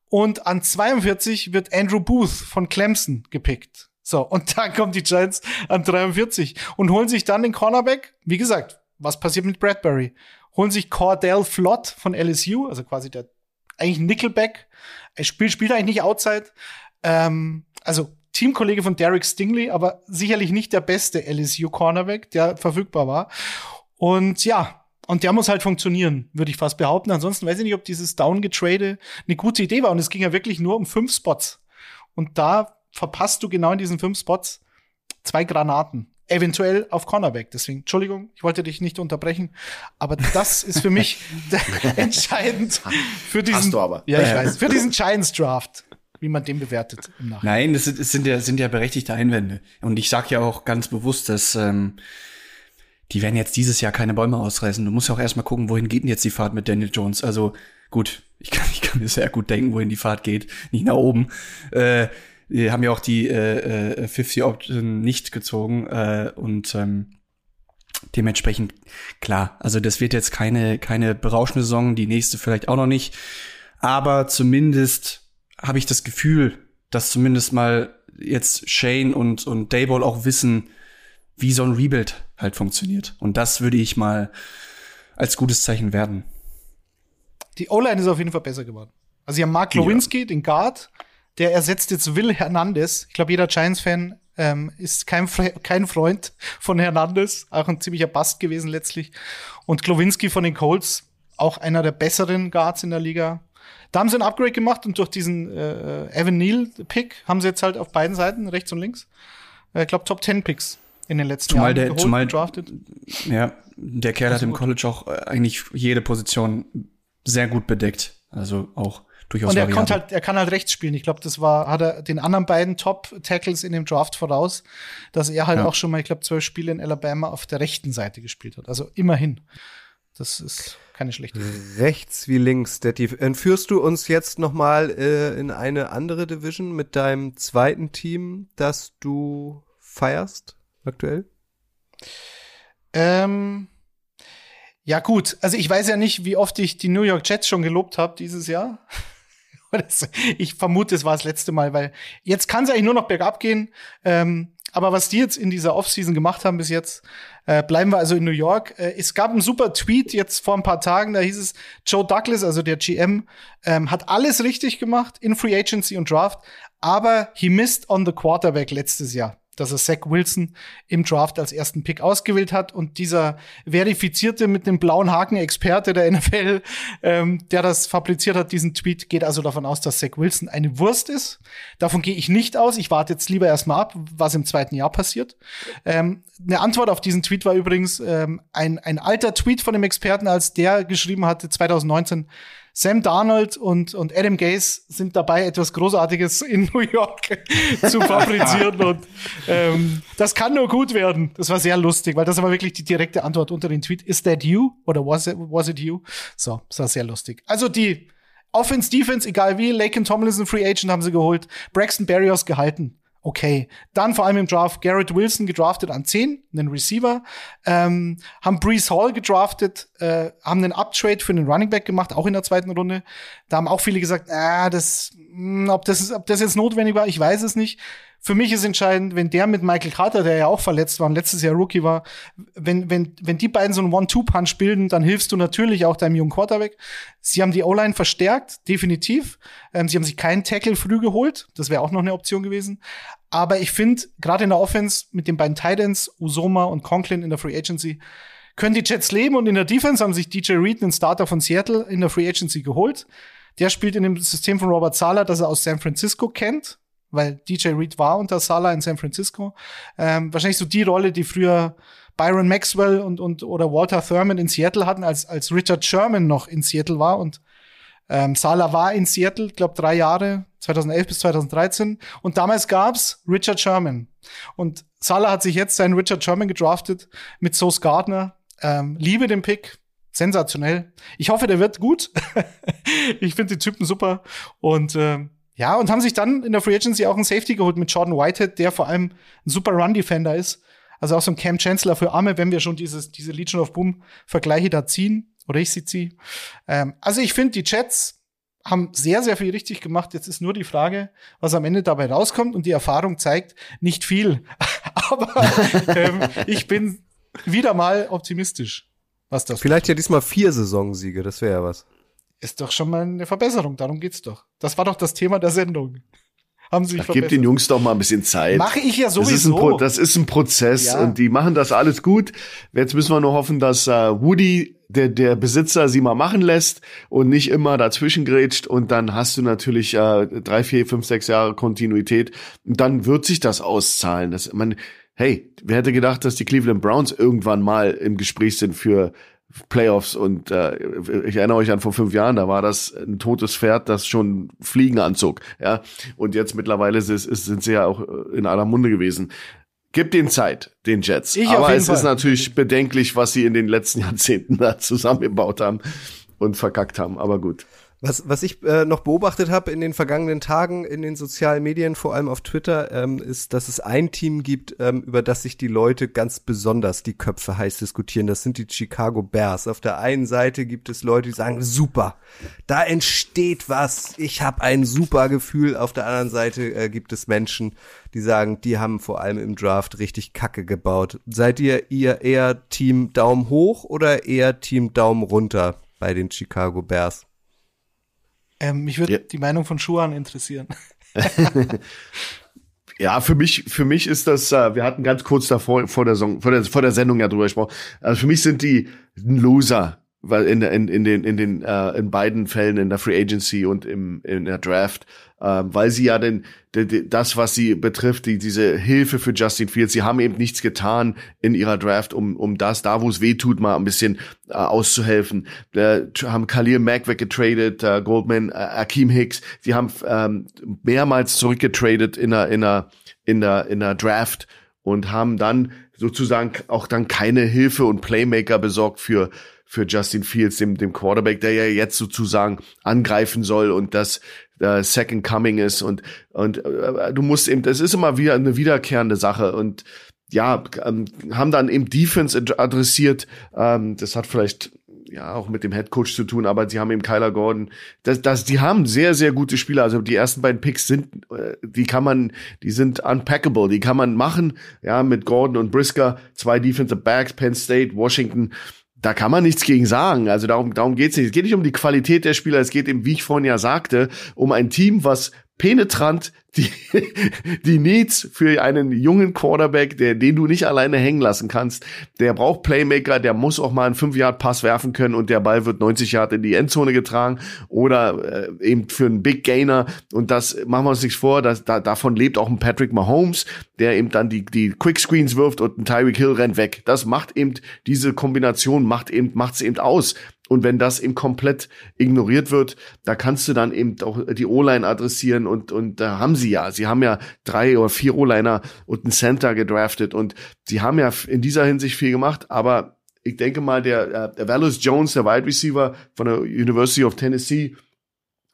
und an 42 wird Andrew Booth von Clemson gepickt. So, und dann kommen die Giants an 43 und holen sich dann den Cornerback. Wie gesagt, was passiert mit Bradbury? Holen sich Cordell Flott von LSU, also quasi der eigentlich Nickelback. Er spielt, spielt eigentlich nicht Outside. Ähm, also Teamkollege von Derek Stingley, aber sicherlich nicht der beste LSU Cornerback, der verfügbar war. Und ja, und der muss halt funktionieren, würde ich fast behaupten. Ansonsten weiß ich nicht, ob dieses Downgetrade eine gute Idee war. Und es ging ja wirklich nur um fünf Spots. Und da verpasst du genau in diesen fünf Spots zwei Granaten. Eventuell auf Cornerback. Deswegen, Entschuldigung, ich wollte dich nicht unterbrechen. Aber das ist für mich entscheidend für diesen, Hast du aber. ja, ich weiß, für diesen Giants Draft, wie man den bewertet im Nachhinein. Nein, das sind, das sind ja, sind ja berechtigte Einwände. Und ich sag ja auch ganz bewusst, dass ähm, die werden jetzt dieses Jahr keine Bäume ausreißen. Du musst ja auch erstmal gucken, wohin geht denn jetzt die Fahrt mit Daniel Jones. Also gut, ich kann, ich kann mir sehr gut denken, wohin die Fahrt geht. Nicht nach oben. Äh, die haben ja auch die äh, äh, 50 Option nicht gezogen äh, und ähm, dementsprechend klar. Also das wird jetzt keine keine berauschende Saison, die nächste vielleicht auch noch nicht, aber zumindest habe ich das Gefühl, dass zumindest mal jetzt Shane und und Dayball auch wissen, wie so ein Rebuild halt funktioniert und das würde ich mal als gutes Zeichen werden. Die O-Line ist auf jeden Fall besser geworden. Also sie haben Mark Lewinsky, den Guard, der ersetzt jetzt Will Hernandez. Ich glaube, jeder Giants-Fan ähm, ist kein, Fre kein Freund von Hernandez. Auch ein ziemlicher Bast gewesen letztlich. Und Glowinski von den Colts, auch einer der besseren Guards in der Liga. Da haben sie ein Upgrade gemacht und durch diesen äh, Evan Neal-Pick haben sie jetzt halt auf beiden Seiten, rechts und links, äh, ich glaube, Top 10 Picks in den letzten Zumal Jahren der- geholt, zumal- gedraftet. Ja, der Kerl hat im College auch äh, eigentlich jede Position sehr gut bedeckt. Also auch durchaus Und er variabel. konnte halt, er kann halt rechts spielen. Ich glaube, das war, hat er den anderen beiden Top-Tackles in dem Draft voraus, dass er halt Ja. auch schon mal, ich glaube, zwölf Spiele in Alabama auf der rechten Seite gespielt hat. Also immerhin. Das ist keine schlechte. Rechts wie links, Detti. Entführst du uns jetzt noch mal äh, in eine andere Division mit deinem zweiten Team, das du feierst aktuell? Ähm, ja, gut. Also ich weiß ja nicht, wie oft ich die New York Jets schon gelobt habe dieses Jahr. Das- ich vermute, es war das letzte Mal, weil jetzt kann es eigentlich nur noch bergab gehen. Ähm, aber was die jetzt in dieser Offseason gemacht haben bis jetzt, äh, bleiben wir also in New York. Äh, es gab einen super Tweet jetzt vor ein paar Tagen, da hieß es, Joe Douglas, also der GM, ähm, hat alles richtig gemacht in Free Agency und Draft, aber he missed on the quarterback letztes Jahr dass er Zach Wilson im Draft als ersten Pick ausgewählt hat. Und dieser verifizierte mit dem blauen Haken Experte der NFL, ähm, der das fabriziert hat, diesen Tweet, geht also davon aus, dass Zach Wilson eine Wurst ist. Davon gehe ich nicht aus. Ich warte jetzt lieber erstmal ab, was im zweiten Jahr passiert. Ähm, eine Antwort auf diesen Tweet war übrigens ähm, ein, ein alter Tweet von dem Experten, als der geschrieben hatte, 2019, Sam Darnold und, und Adam Gase sind dabei, etwas Großartiges in New York zu fabrizieren. und ähm, das kann nur gut werden. Das war sehr lustig, weil das war wirklich die direkte Antwort unter den Tweet. Is that you? Oder was it, was it you? So, das war sehr lustig. Also die Offense, Defense, egal wie, Laken Tomlinson, Free Agent haben sie geholt, Braxton Berrios gehalten. Okay. Dann vor allem im Draft Garrett Wilson gedraftet an 10, einen Receiver. Ähm, haben Brees Hall gedraftet, äh, haben einen Uptrade für einen Running Back gemacht, auch in der zweiten Runde. Da haben auch viele gesagt, ah, das, mh, ob das, ob das jetzt notwendig war, ich weiß es nicht. Für mich ist entscheidend, wenn der mit Michael Carter, der ja auch verletzt war und letztes Jahr Rookie war, wenn, wenn, wenn die beiden so einen One-Two-Punch bilden, dann hilfst du natürlich auch deinem jungen Quarterback. Sie haben die O-Line verstärkt, definitiv. Ähm, sie haben sich keinen Tackle früh geholt. Das wäre auch noch eine Option gewesen. Aber ich finde, gerade in der Offense mit den beiden Titans, Usoma und Conklin in der Free Agency, können die Jets leben und in der Defense haben sich DJ Reed, einen Starter von Seattle, in der Free Agency geholt. Der spielt in dem System von Robert Sala, das er aus San Francisco kennt, weil DJ Reed war unter Sala in San Francisco. Ähm, wahrscheinlich so die Rolle, die früher Byron Maxwell und, und oder Walter Thurman in Seattle hatten, als, als Richard Sherman noch in Seattle war. Und ähm, Sala war in Seattle, glaube drei Jahre, 2011 bis 2013. Und damals gab's Richard Sherman. Und Sala hat sich jetzt seinen Richard Sherman gedraftet mit Sauce Gardner. Ähm, liebe den Pick. Sensationell. Ich hoffe, der wird gut. ich finde die Typen super. Und ähm, ja, und haben sich dann in der Free Agency auch einen Safety geholt mit Jordan Whitehead, der vor allem ein super Run-Defender ist. Also auch so ein Cam Chancellor für Arme, wenn wir schon dieses, diese Legion of Boom-Vergleiche da ziehen. Oder ich sie ziehe. Ähm, also ich finde, die Jets haben sehr, sehr viel richtig gemacht. Jetzt ist nur die Frage, was am Ende dabei rauskommt. Und die Erfahrung zeigt nicht viel. Aber ähm, ich bin wieder mal optimistisch, was das Vielleicht ja diesmal vier Saisonsiege, das wäre ja was. Ist doch schon mal eine Verbesserung. Darum geht's doch. Das war doch das Thema der Sendung. haben sie sich Ach, verbessert. Gib den Jungs doch mal ein bisschen Zeit. Mache ich ja Das ist, ein sowieso. Pro das ist ein Prozess Ja. und die machen das alles gut. Jetzt müssen wir nur hoffen, dass äh, Woody, der, der Besitzer, sie mal machen lässt und nicht immer dazwischen grätscht und dann hast du natürlich äh, drei, vier, fünf, sechs Jahre Kontinuität und dann wird sich das auszahlen. Das, man, hey, wer hätte gedacht, dass die Cleveland Browns irgendwann mal im Gespräch sind für Playoffs und äh, ich erinnere euch an vor fünf Jahren, da war das ein totes Pferd, das schon Fliegen anzog, ja. Und jetzt mittlerweile ist, ist, sind sie ja auch in aller Munde gewesen. Gib den Zeit, den Jets. Ich Aber es ist Fall. natürlich bedenklich, was sie in den letzten Jahrzehnten da zusammengebaut haben und verkackt haben. Aber gut. Was, was ich äh, noch beobachtet habe in den vergangenen Tagen in den sozialen Medien, vor allem auf Twitter, ähm, ist, dass es ein Team gibt, ähm, über das sich die Leute ganz besonders die Köpfe heiß diskutieren. Das sind die Chicago Bears. Auf der einen Seite gibt es Leute, die sagen, super, da entsteht was, ich habe ein super Gefühl. Auf der anderen Seite äh, gibt es Menschen, die sagen, die haben vor allem im Draft richtig Kacke gebaut. Seid ihr, ihr eher Team Daumen hoch oder eher Team Daumen runter bei den Chicago Bears? Ähm, mich würde Ja. die Meinung von Schuhan interessieren. Ja, für mich, für mich ist das, äh, wir hatten ganz kurz davor, vor der, Song, vor der, vor der Sendung ja drüber gesprochen. Also für mich sind die ein Loser, weil in, in, in den, in den, äh, in beiden Fällen in der Free Agency und im, in der Draft, äh, weil sie ja denn, de, de, das, was sie betrifft, die, diese Hilfe für Justin Fields, sie haben eben nichts getan in ihrer Draft, um, um das, da wo es weh tut, mal ein bisschen äh, auszuhelfen. Äh, haben Khalil Mack weggetradet, äh, Goldman, äh, Akeem Hicks, sie haben ähm, mehrmals zurückgetradet in der, in der, in der, in der Draft und haben dann sozusagen auch dann keine Hilfe und Playmaker besorgt für für Justin Fields, dem, dem Quarterback, der ja jetzt sozusagen angreifen soll und das äh, Second Coming ist und und äh, du musst eben, das ist immer wieder eine wiederkehrende Sache und ja, ähm, haben dann eben Defense ad- adressiert. Ähm, das hat vielleicht ja auch mit dem Head Coach zu tun, aber sie haben eben Kyler Gordon. Das, das, die haben sehr, sehr gute Spieler. Also die ersten beiden Picks sind, äh, die kann man, die sind unpackable, die kann man machen. Ja, mit Gordon und Brisker, zwei Defensive Backs, Penn State, Washington. Da kann man nichts gegen sagen. Also darum, darum geht's nicht. Es geht nicht um die Qualität der Spieler. Es geht eben, wie ich vorhin ja sagte, um ein Team, was penetrant die, die Needs für einen jungen Quarterback, der, den du nicht alleine hängen lassen kannst. Der braucht Playmaker, der muss auch mal einen 5-Yard-Pass werfen können und der Ball wird 90 Yard in die Endzone getragen oder äh, eben für einen Big Gainer. Und das machen wir uns nichts vor, dass, da, davon lebt auch ein Patrick Mahomes, der eben dann die, die Quick Screens wirft und ein Tyreek Hill rennt weg. Das macht eben, diese Kombination macht eben, macht's eben aus. Und wenn das eben komplett ignoriert wird, da kannst du dann eben auch die O-Line adressieren und, und da haben sie ja. Sie haben ja drei oder vier O-Liner und einen Center gedraftet und sie haben ja in dieser Hinsicht viel gemacht, aber ich denke mal, der, äh, der Valus Jones, der Wide Receiver von der University of Tennessee,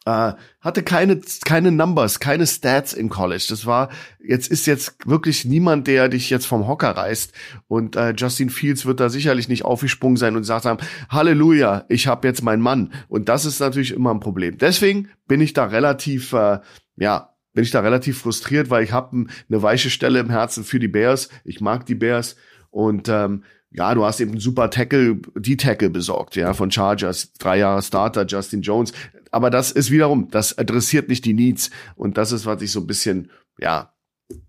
äh, hatte keine keine Numbers, keine Stats im College. Das war jetzt ist jetzt wirklich niemand, der dich jetzt vom Hocker reißt und äh, Justin Fields wird da sicherlich nicht aufgesprungen sein und sagt haben, Halleluja, ich habe jetzt meinen Mann und das ist natürlich immer ein Problem. Deswegen bin ich da relativ äh, ja, bin ich da relativ frustriert, weil ich habe eine weiche Stelle im Herzen für die Bears. Ich mag die Bears und ähm, ja, du hast eben einen super Tackle, die Tackle besorgt, ja, von Chargers, drei Jahre Starter, Justin Jones. Aber das ist wiederum, das adressiert nicht die Needs. Und das ist, was ich so ein bisschen, ja,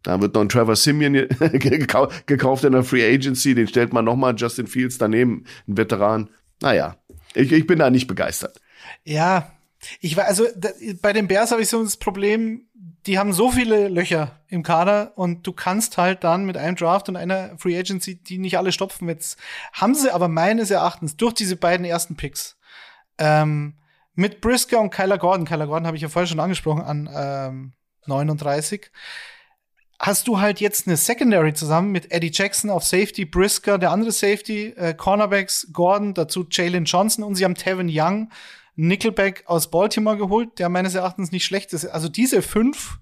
da wird noch ein Trevor Simeon gekau- gekauft in der Free Agency, den stellt man nochmal Justin Fields daneben, ein Veteran. Naja, ich, ich bin da nicht begeistert. Ja, ich war, also da, bei den Bears habe ich so das Problem, die haben so viele Löcher im Kader und du kannst halt dann mit einem Draft und einer Free Agency die nicht alle stopfen. Jetzt haben sie aber meines Erachtens durch diese beiden ersten Picks ähm, mit Brisker und Kyler Gordon, Kyler Gordon habe ich ja vorher schon angesprochen, an ähm, 39, hast du halt jetzt eine Secondary zusammen mit Eddie Jackson auf Safety, Brisker, der andere Safety, äh, Cornerbacks, Gordon, dazu Jalen Johnson und sie haben Tevin Young, Nickelback aus Baltimore geholt, der meines Erachtens nicht schlecht ist. Also diese fünf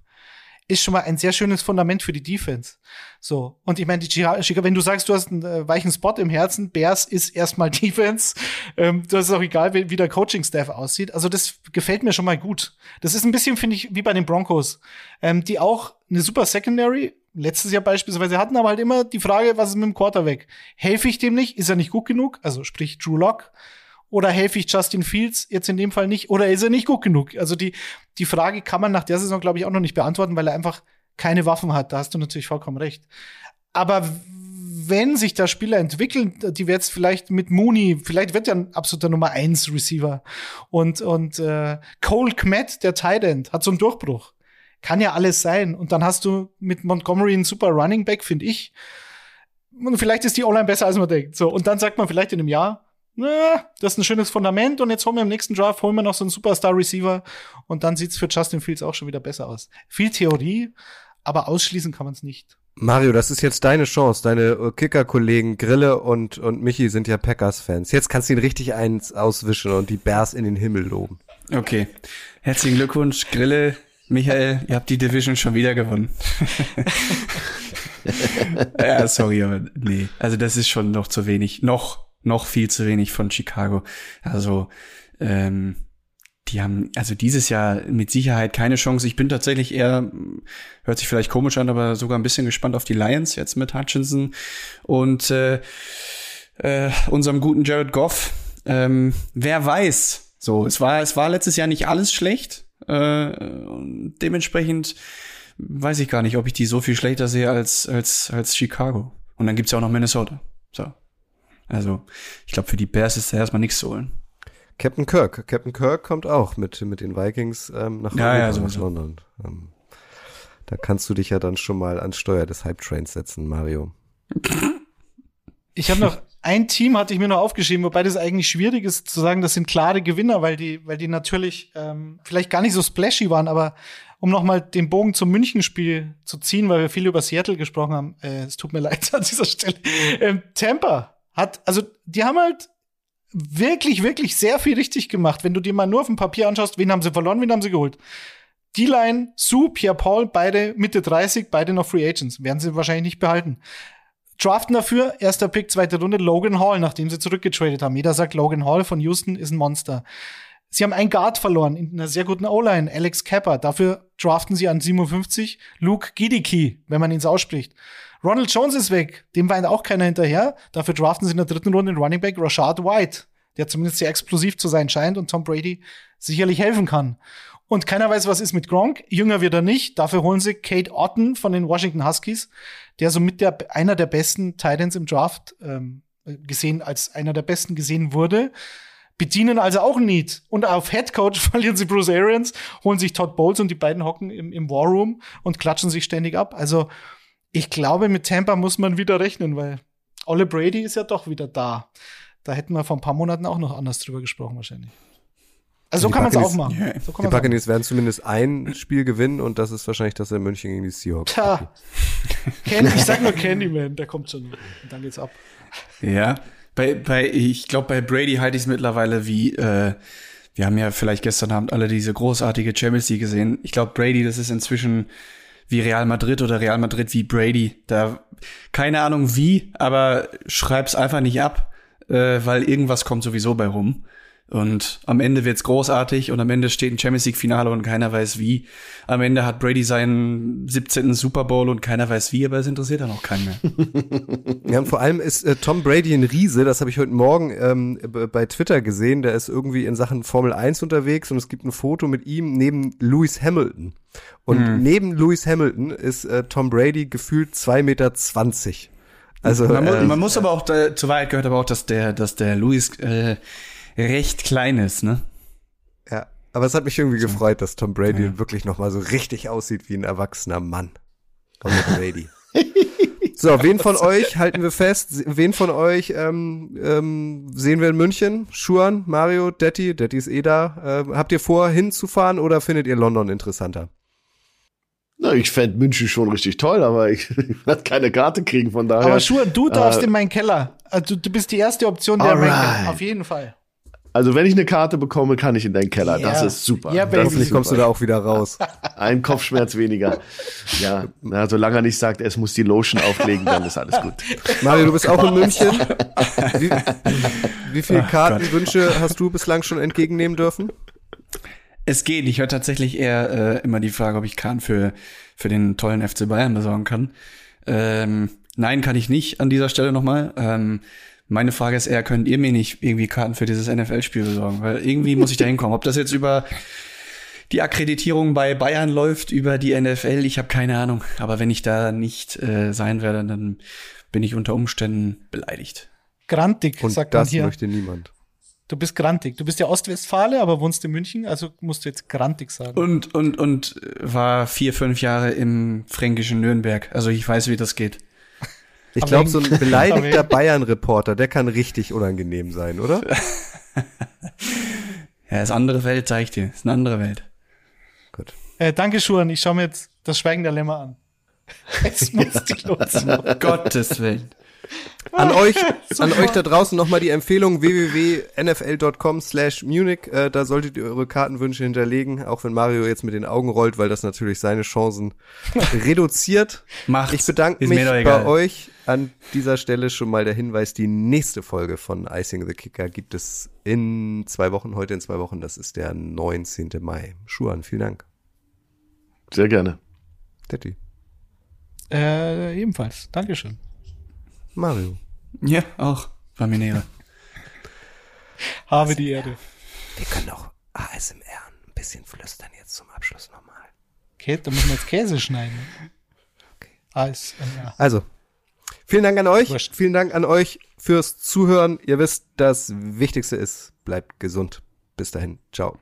ist schon mal ein sehr schönes Fundament für die Defense. So. Und ich meine, die Chicago, wenn du sagst, du hast einen äh, weichen Spot im Herzen, Bears ist erstmal Defense. Ähm, das ist auch egal, wie, wie der Coaching-Staff aussieht. Also das gefällt mir schon mal gut. Das ist ein bisschen, finde ich, wie bei den Broncos, ähm, die auch eine super Secondary letztes Jahr beispielsweise hatten, aber halt immer die Frage, was ist mit dem Quarterback? Helfe ich dem nicht? Ist er nicht gut genug? Also sprich Drew Lock. Oder helfe ich Justin Fields jetzt in dem Fall nicht? Oder ist er nicht gut genug? Also die, die Frage kann man nach der Saison, glaube ich, auch noch nicht beantworten, weil er einfach keine Waffen hat. Da hast du natürlich vollkommen recht. Aber wenn sich da Spieler entwickeln, die wir jetzt vielleicht mit Mooney, vielleicht wird er ein absoluter Nummer 1 Receiver. Und, und äh, Cole Kmet, der Tight End, hat so einen Durchbruch. Kann ja alles sein. Und dann hast du mit Montgomery einen super Running Back, finde ich. Und vielleicht ist die Online besser, als man denkt. So, und dann sagt man vielleicht in einem Jahr, na, das ist ein schönes Fundament und jetzt holen wir im nächsten Draft, holen wir noch so einen Superstar-Receiver und dann sieht's für Justin Fields auch schon wieder besser aus. Viel Theorie, aber ausschließen kann man es nicht. Mario, das ist jetzt deine Chance. Deine äh, Kicker-Kollegen Grille und, und Michi sind ja Packers-Fans. Jetzt kannst du ihn richtig eins auswischen und die Bears in den Himmel loben. Okay. Herzlichen Glückwunsch, Grille, Michael, ihr habt die Division schon wieder gewonnen. ja, sorry, aber nee. Also das ist schon noch zu wenig. Noch, noch viel zu wenig von Chicago. Also, ähm, die haben also dieses Jahr mit Sicherheit keine Chance. Ich bin tatsächlich eher, hört sich vielleicht komisch an, aber sogar ein bisschen gespannt auf die Lions jetzt mit Hutchinson und äh, äh, unserem guten Jared Goff. Ähm, wer weiß. So, es war, es war letztes Jahr nicht alles schlecht. Äh, dementsprechend weiß ich gar nicht, ob ich die so viel schlechter sehe als, als, als Chicago. Und dann gibt's ja auch noch Minnesota. So. Also, ich glaube, für die Bears ist da erstmal nichts zu holen. Captain Kirk. Captain Kirk kommt auch mit, mit den Vikings ähm, nach ja, ja, nach London. Ähm, da kannst du dich ja dann schon mal ans Steuer des Hype Trains setzen, Mario. Ich habe noch ein Team hatte ich mir noch aufgeschrieben, wobei das eigentlich schwierig ist zu sagen, das sind klare Gewinner, weil die, weil die natürlich ähm, vielleicht gar nicht so splashy waren, aber um noch mal den Bogen zum Münchenspiel zu ziehen, weil wir viel über Seattle gesprochen haben, äh, es tut mir leid an dieser Stelle. Ähm, Tampa hat, also die haben halt wirklich, wirklich sehr viel richtig gemacht. Wenn du dir mal nur auf dem Papier anschaust, wen haben sie verloren, wen haben sie geholt. D-Line, Sue, Pierre Paul, beide Mitte 30, beide noch Free Agents. Werden sie wahrscheinlich nicht behalten. Draften dafür, erster Pick, zweite Runde, Logan Hall, nachdem sie zurückgetradet haben. Jeder sagt, Logan Hall von Houston ist ein Monster. Sie haben einen Guard verloren in einer sehr guten O-Line, Alex Kappa. Dafür draften sie an 57 Luke Gidiki, wenn man ihn ausspricht. Ronald Jones ist weg, dem war auch keiner hinterher. Dafür draften sie in der dritten Runde den Running Back Rashad White, der zumindest sehr explosiv zu sein scheint und Tom Brady sicherlich helfen kann. Und keiner weiß, was ist mit Gronk. Jünger wird er nicht. Dafür holen sie Kate Otten von den Washington Huskies, der somit der, einer der besten Titans im Draft ähm, gesehen, als einer der besten gesehen wurde. Bedienen also auch Need. Und auf Head Coach verlieren sie Bruce Arians, holen sich Todd Bowles und die beiden hocken im, im War Room und klatschen sich ständig ab. Also ich glaube, mit Tampa muss man wieder rechnen, weil Olle Brady ist ja doch wieder da. Da hätten wir vor ein paar Monaten auch noch anders drüber gesprochen, wahrscheinlich. Also, so kann man es auch machen. Yeah. So die Buccaneers werden zumindest ein Spiel gewinnen und das ist wahrscheinlich das in München gegen die Seahawks. Tja. Candy, ich sag nur Candyman, der kommt schon. Und dann geht's ab. Ja, bei, bei ich glaube, bei Brady halte ich es mittlerweile wie, äh, wir haben ja vielleicht gestern Abend alle diese großartige Champions League gesehen. Ich glaube, Brady, das ist inzwischen wie Real Madrid oder Real Madrid wie Brady. Da keine Ahnung wie, aber schreib's einfach nicht ab, äh, weil irgendwas kommt sowieso bei rum. Und am Ende wird's großartig und am Ende steht ein Champions League Finale und keiner weiß wie. Am Ende hat Brady seinen 17. Super Bowl und keiner weiß wie, aber es interessiert dann auch keinen mehr. ja, und vor allem ist äh, Tom Brady ein Riese, das habe ich heute Morgen ähm, bei Twitter gesehen, der ist irgendwie in Sachen Formel 1 unterwegs und es gibt ein Foto mit ihm neben Lewis Hamilton. Und mhm. neben Lewis Hamilton ist äh, Tom Brady gefühlt zwei Meter. zwanzig. Also man, äh, man muss aber auch, da, zur Wahrheit gehört aber auch, dass der, dass der Louis äh, recht klein ist, ne? Ja, aber es hat mich irgendwie gefreut, dass Tom Brady ja. wirklich noch mal so richtig aussieht wie ein erwachsener Mann. Tom Brady. so, wen von euch halten wir fest? Wen von euch ähm, ähm, sehen wir in München? Schuan, Mario, Detti, Detti ist eh da. Ähm, habt ihr vor, hinzufahren oder findet ihr London interessanter? Na, ich fände München schon richtig toll, aber ich, ich werde keine Karte kriegen, von daher. Aber Schuan, du darfst äh, in meinen Keller. Also, du bist die erste Option der Keller. Auf jeden Fall. Also wenn ich eine Karte bekomme, kann ich in deinen Keller. Yeah. Das ist super. Ja, das hoffentlich kommst du da auch wieder raus. Ein Kopfschmerz weniger. Ja, na, solange er nicht sagt, es muss die Lotion auflegen, dann ist alles gut. Mario, du bist auch in München. Wie, wie viele Kartenwünsche hast du bislang schon entgegennehmen dürfen? Es geht. Ich höre tatsächlich eher äh, immer die Frage, ob ich Karten für, für den tollen FC Bayern besorgen kann. Ähm, nein, kann ich nicht an dieser Stelle nochmal. Ähm, Meine Frage ist eher, könnt ihr mir nicht irgendwie Karten für dieses NFL-Spiel besorgen? Weil irgendwie muss ich da hinkommen. Ob das jetzt über die Akkreditierung bei Bayern läuft, über die NFL, ich habe keine Ahnung. Aber wenn ich da nicht äh, sein werde, dann bin ich unter Umständen beleidigt. Grantig, Und sagt man das hier. möchte niemand. Du bist grantig. Du bist ja Ostwestfale, aber wohnst in München, also musst du jetzt grantig sagen. Und, und, und war vier, fünf Jahre im fränkischen Nürnberg. Also ich weiß, wie das geht. Ich glaube, so ein beleidigter Bayern-Reporter, der kann richtig unangenehm sein, oder? Ja, ist andere Welt, sag ich dir. Ist eine andere Welt. Gut. Äh, danke, Schuren. Ich schaue mir jetzt das Schweigen der Lämmer an. Jetzt muss die los. Um Gottes Willen. An euch, an euch da draußen nochmal die Empfehlung www.nfl.com slash Munich. Äh, da solltet ihr eure Kartenwünsche hinterlegen, auch wenn Mario jetzt mit den Augen rollt, weil das natürlich seine Chancen reduziert. Macht's. Ich bedanke mich bei euch. An dieser Stelle schon mal der Hinweis, die nächste Folge von Icing the Kicker gibt es in zwei Wochen, heute in zwei Wochen. Das ist der 19. Mai. Schuhan, vielen Dank. Sehr gerne. Tetti. Äh, ebenfalls. Dankeschön. Mario. Ja, auch. War mir Ehre. Habe die Erde. Wir können auch ASMR ein bisschen flüstern jetzt zum Abschluss nochmal. Okay, da müssen wir jetzt Käse schneiden. Alles. Ja. Also, vielen Dank an euch. Wurscht. Vielen Dank an euch fürs Zuhören. Ihr wisst, das Wichtigste ist, bleibt gesund. Bis dahin. Ciao.